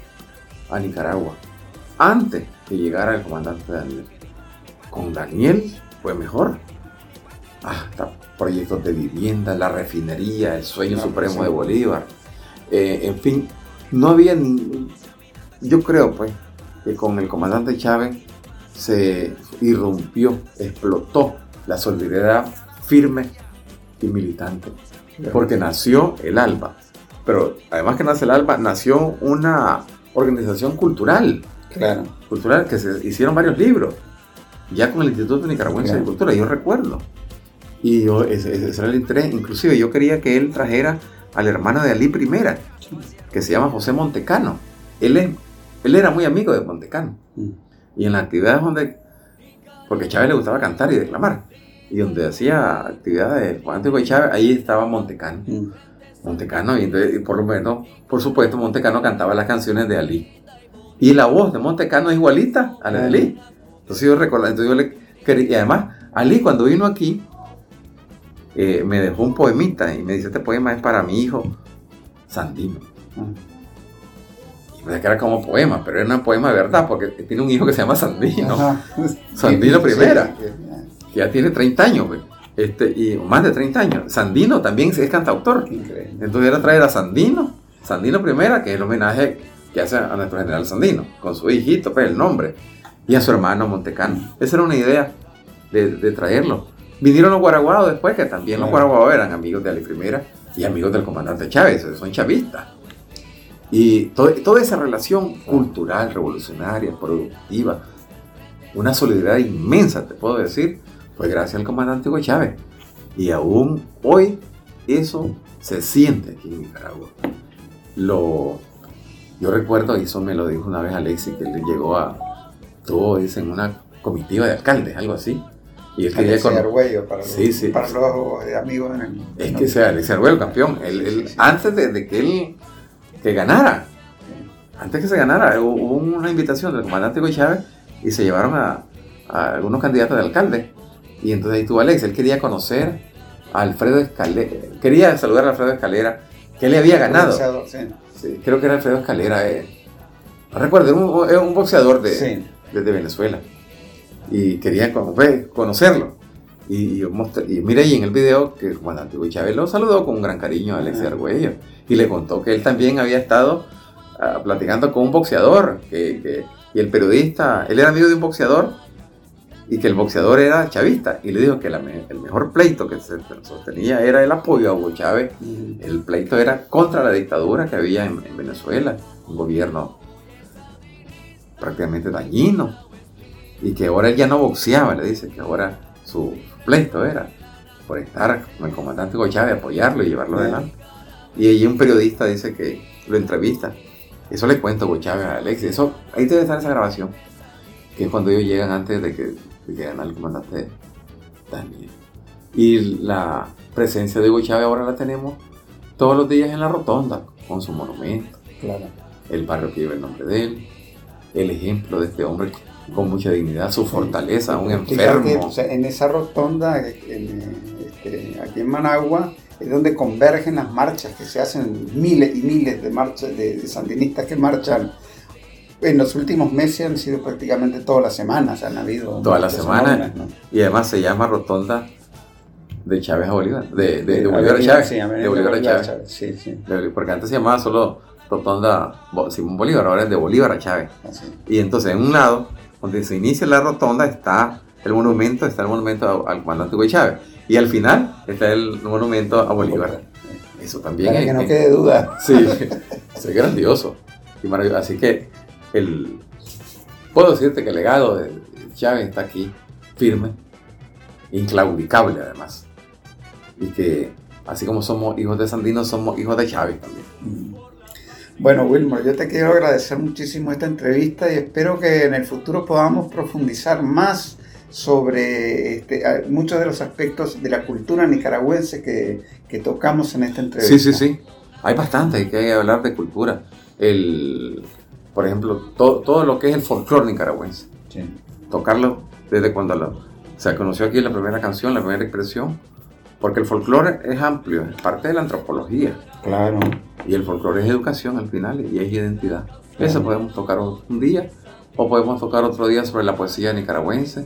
a Nicaragua antes que llegara el comandante Daniel. Con Daniel fue mejor. Hasta proyectos de vivienda, la refinería, el sueño Claro, supremo sí. de Bolívar. Eh, en fin, no había ni... Yo creo pues que con el comandante Chávez se irrumpió, explotó la solidaridad firme y militante porque nació el ALBA. Pero además que nace el ALBA, nació una organización cultural, Claro. cultural que se hicieron varios libros, ya con el Instituto Nicaragüense de. Cultura, yo recuerdo. Y yo, ese, ese era el interés, inclusive yo quería que él trajera al hermano de Ali Primera, que se llama José Montecano. Él, es- él era muy amigo de Montecano. Mm. Y en las actividades donde, porque Chávez le gustaba cantar y declamar, y donde hacía actividades Juan Antonio Chávez, ahí estaba Montecano. Mm. Montecano, y, entonces, y por lo menos, por supuesto, Montecano cantaba las canciones de Ali. Y la voz de Montecano es igualita a la de Ali. Entonces yo recuerdo, entonces yo le quería, y además, Ali cuando vino aquí, eh, me dejó un poemita y me dice, este poema es para mi hijo Sandino. Mm. Y me que era como poema, pero era un poema de verdad, porque tiene un hijo que se llama Sandino, Ajá. Sandino Primera. que ya tiene 30 años, güey. Este, y más de 30 años. Sandino también es cantautor. Increíble. Entonces era traer a Sandino, Sandino Primera, que es el homenaje que hace a nuestro general Sandino, con su hijito, pues el nombre, y a su hermano Montecano. Esa era una idea de, de traerlo. Vinieron los guaraguados después, que también los guaraguados eran amigos de Ali Primera y amigos del comandante Chávez, son chavistas. Y to- toda esa relación cultural, revolucionaria, productiva, una solidaridad inmensa, te puedo decir, fue gracias al comandante Hugo Chávez. Y aún hoy eso se siente aquí en Nicaragua. Lo, yo recuerdo, y eso me lo dijo una vez Alexis, que él llegó a, tuvo, dicen, una comitiva de alcaldes, algo así. Y él quería con, Argüello, para, los, sí. para los eh, amigos en el. es que sea Alexis Arguello campeón. Él-. Antes de, de que él que ganara, antes que se ganara, hubo hubo una invitación del comandante Hugo Chávez y se llevaron a, a algunos candidatos de alcalde. Y entonces ahí estuvo Alex, él quería conocer a Alfredo Escalera. Quería saludar a Alfredo Escalera, que le había ganado. Sí, creo que era Alfredo Escalera. Eh. Recuerdo, era un, boxeador de, desde Venezuela. Y quería conocerlo. Y, y, mira ahí en el video que el comandante Hugo Chávez lo saludó con un gran cariño a Alexis Argüello. Y le contó que él también había estado uh, platicando con un boxeador. Que, que, y el periodista, él era amigo de un boxeador y que el boxeador era chavista. Y le dijo que el mejor pleito que se sostenía era el apoyo a Hugo Chávez. El pleito era contra la dictadura que había en, Venezuela, un gobierno prácticamente dañino. Y que ahora él ya no boxeaba, le dice, que ahora su pleito era por estar con el comandante Hugo Chávez, apoyarlo y llevarlo adelante. Y allí un periodista dice que lo entrevista. Eso le cuento a Hugo Chávez a Alex. Eso, ahí debe estar esa grabación. Que es cuando ellos llegan antes de que que gana el comandante Daniel. Y la presencia de Hugo Chávez ahora la tenemos todos los días en la rotonda, con su monumento. Claro. El barrio que lleva el nombre de él. El ejemplo de este hombre con mucha dignidad, su fortaleza, un enfermo. en esa rotonda, este, aquí en Managua, es donde convergen las marchas que se hacen miles y miles de marchas de sandinistas que marchan en los últimos meses han sido prácticamente todas las semanas, han habido. Todas las semanas. Y además se llama Rotonda de Chávez a Bolívar. De, de, Bolívar a Chávez. de Bolívar a Chávez. Sí, sí. porque antes se llamaba solo Rotonda Simón Bolívar, ahora es de Bolívar a Chávez. Y entonces en un lado, donde se inicia la rotonda, está el monumento, está el monumento al comandante Hugo Chávez. Y al final está el monumento a Bolívar. Eso también Para que no quede duda. Sí, es grandioso. Y maravilloso. Así que el, puedo decirte que el legado de Chávez está aquí, firme, inclaudicable además. Y que así como somos hijos de Sandino, somos hijos de Chávez también. Bueno, Wilmer, yo te quiero agradecer muchísimo esta entrevista y espero que en el futuro podamos profundizar más sobre este, muchos de los aspectos de la cultura nicaragüense que, que, tocamos en esta entrevista. Sí, sí, sí. Hay bastante, hay que hablar de cultura. El, por ejemplo, todo, lo que es el folclore nicaragüense. Tocarlo desde cuando se conoció aquí la primera canción, la primera expresión, porque el folclore es amplio, es parte de la antropología. Claro. Y el folclore es educación al final y es identidad. Eso podemos tocar un día, o podemos tocar otro día sobre la poesía nicaragüense,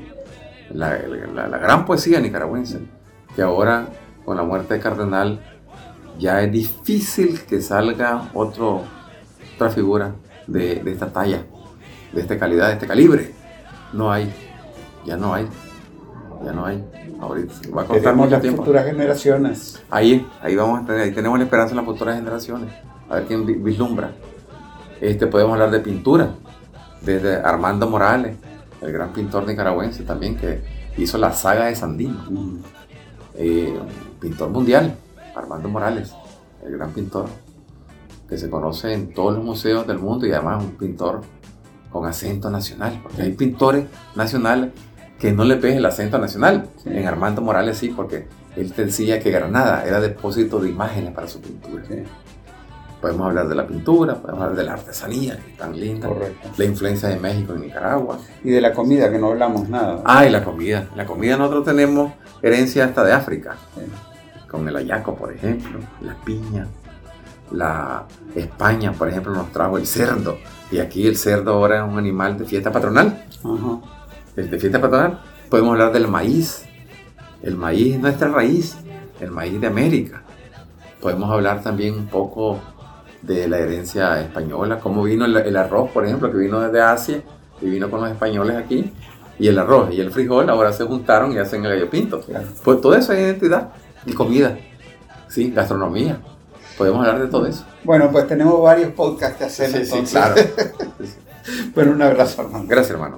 la, la gran poesía nicaragüense, que ahora con la muerte de Cardenal ya es difícil que salga otro, otra figura de, esta talla, de esta calidad, de este calibre. No hay, ya no hay, ya no hay. Ahorita va a costar mucho tiempo. futuras generaciones. Ahí, ahí vamos a tener, ahí tenemos la esperanza en las futuras generaciones. A ver quién vislumbra. Este, podemos hablar de pintura, desde Armando Morales, el gran pintor nicaragüense también, que hizo la saga de Sandino. Mm. Eh, pintor mundial, Armando Morales, el gran pintor que se conoce en todos los museos del mundo y además un pintor con acento nacional, porque hay pintores nacionales que no le peguen el acento nacional. En Armando Morales sí, porque él decía que Granada era depósito de imágenes para su pintura. Podemos hablar de la pintura, podemos hablar de la artesanía, que es tan linda, la influencia de México en Nicaragua. Y de la comida, que no hablamos nada. Ah, y la comida. La comida nosotros tenemos herencia hasta de África, con el ayaco, por ejemplo, la piña, la España, por ejemplo, nos trajo el cerdo. Y aquí el cerdo ahora es un animal de fiesta patronal. De fiesta patronal. Podemos hablar del maíz. El maíz es nuestra raíz. El maíz de América. Podemos hablar también un poco de la herencia española. Cómo vino el, arroz, por ejemplo, que vino desde Asia y vino con los españoles aquí. Y el arroz y el frijol ahora se juntaron y hacen el gallo pinto. Pues todo eso es identidad y comida. Sí, gastronomía podemos hablar de todo eso. Bueno, pues tenemos varios podcasts que hacer. Sí, sí, claro. bueno, un abrazo, hermano. Gracias, hermano.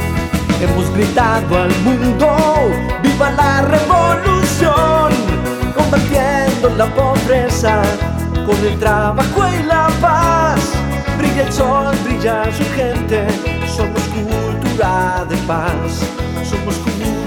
Hemos gritado al mundo, viva la revolución, combatiendo la pobreza con el trabajo y la paz. Brilla el sol, brilla su gente, somos cultura de paz, somos cultura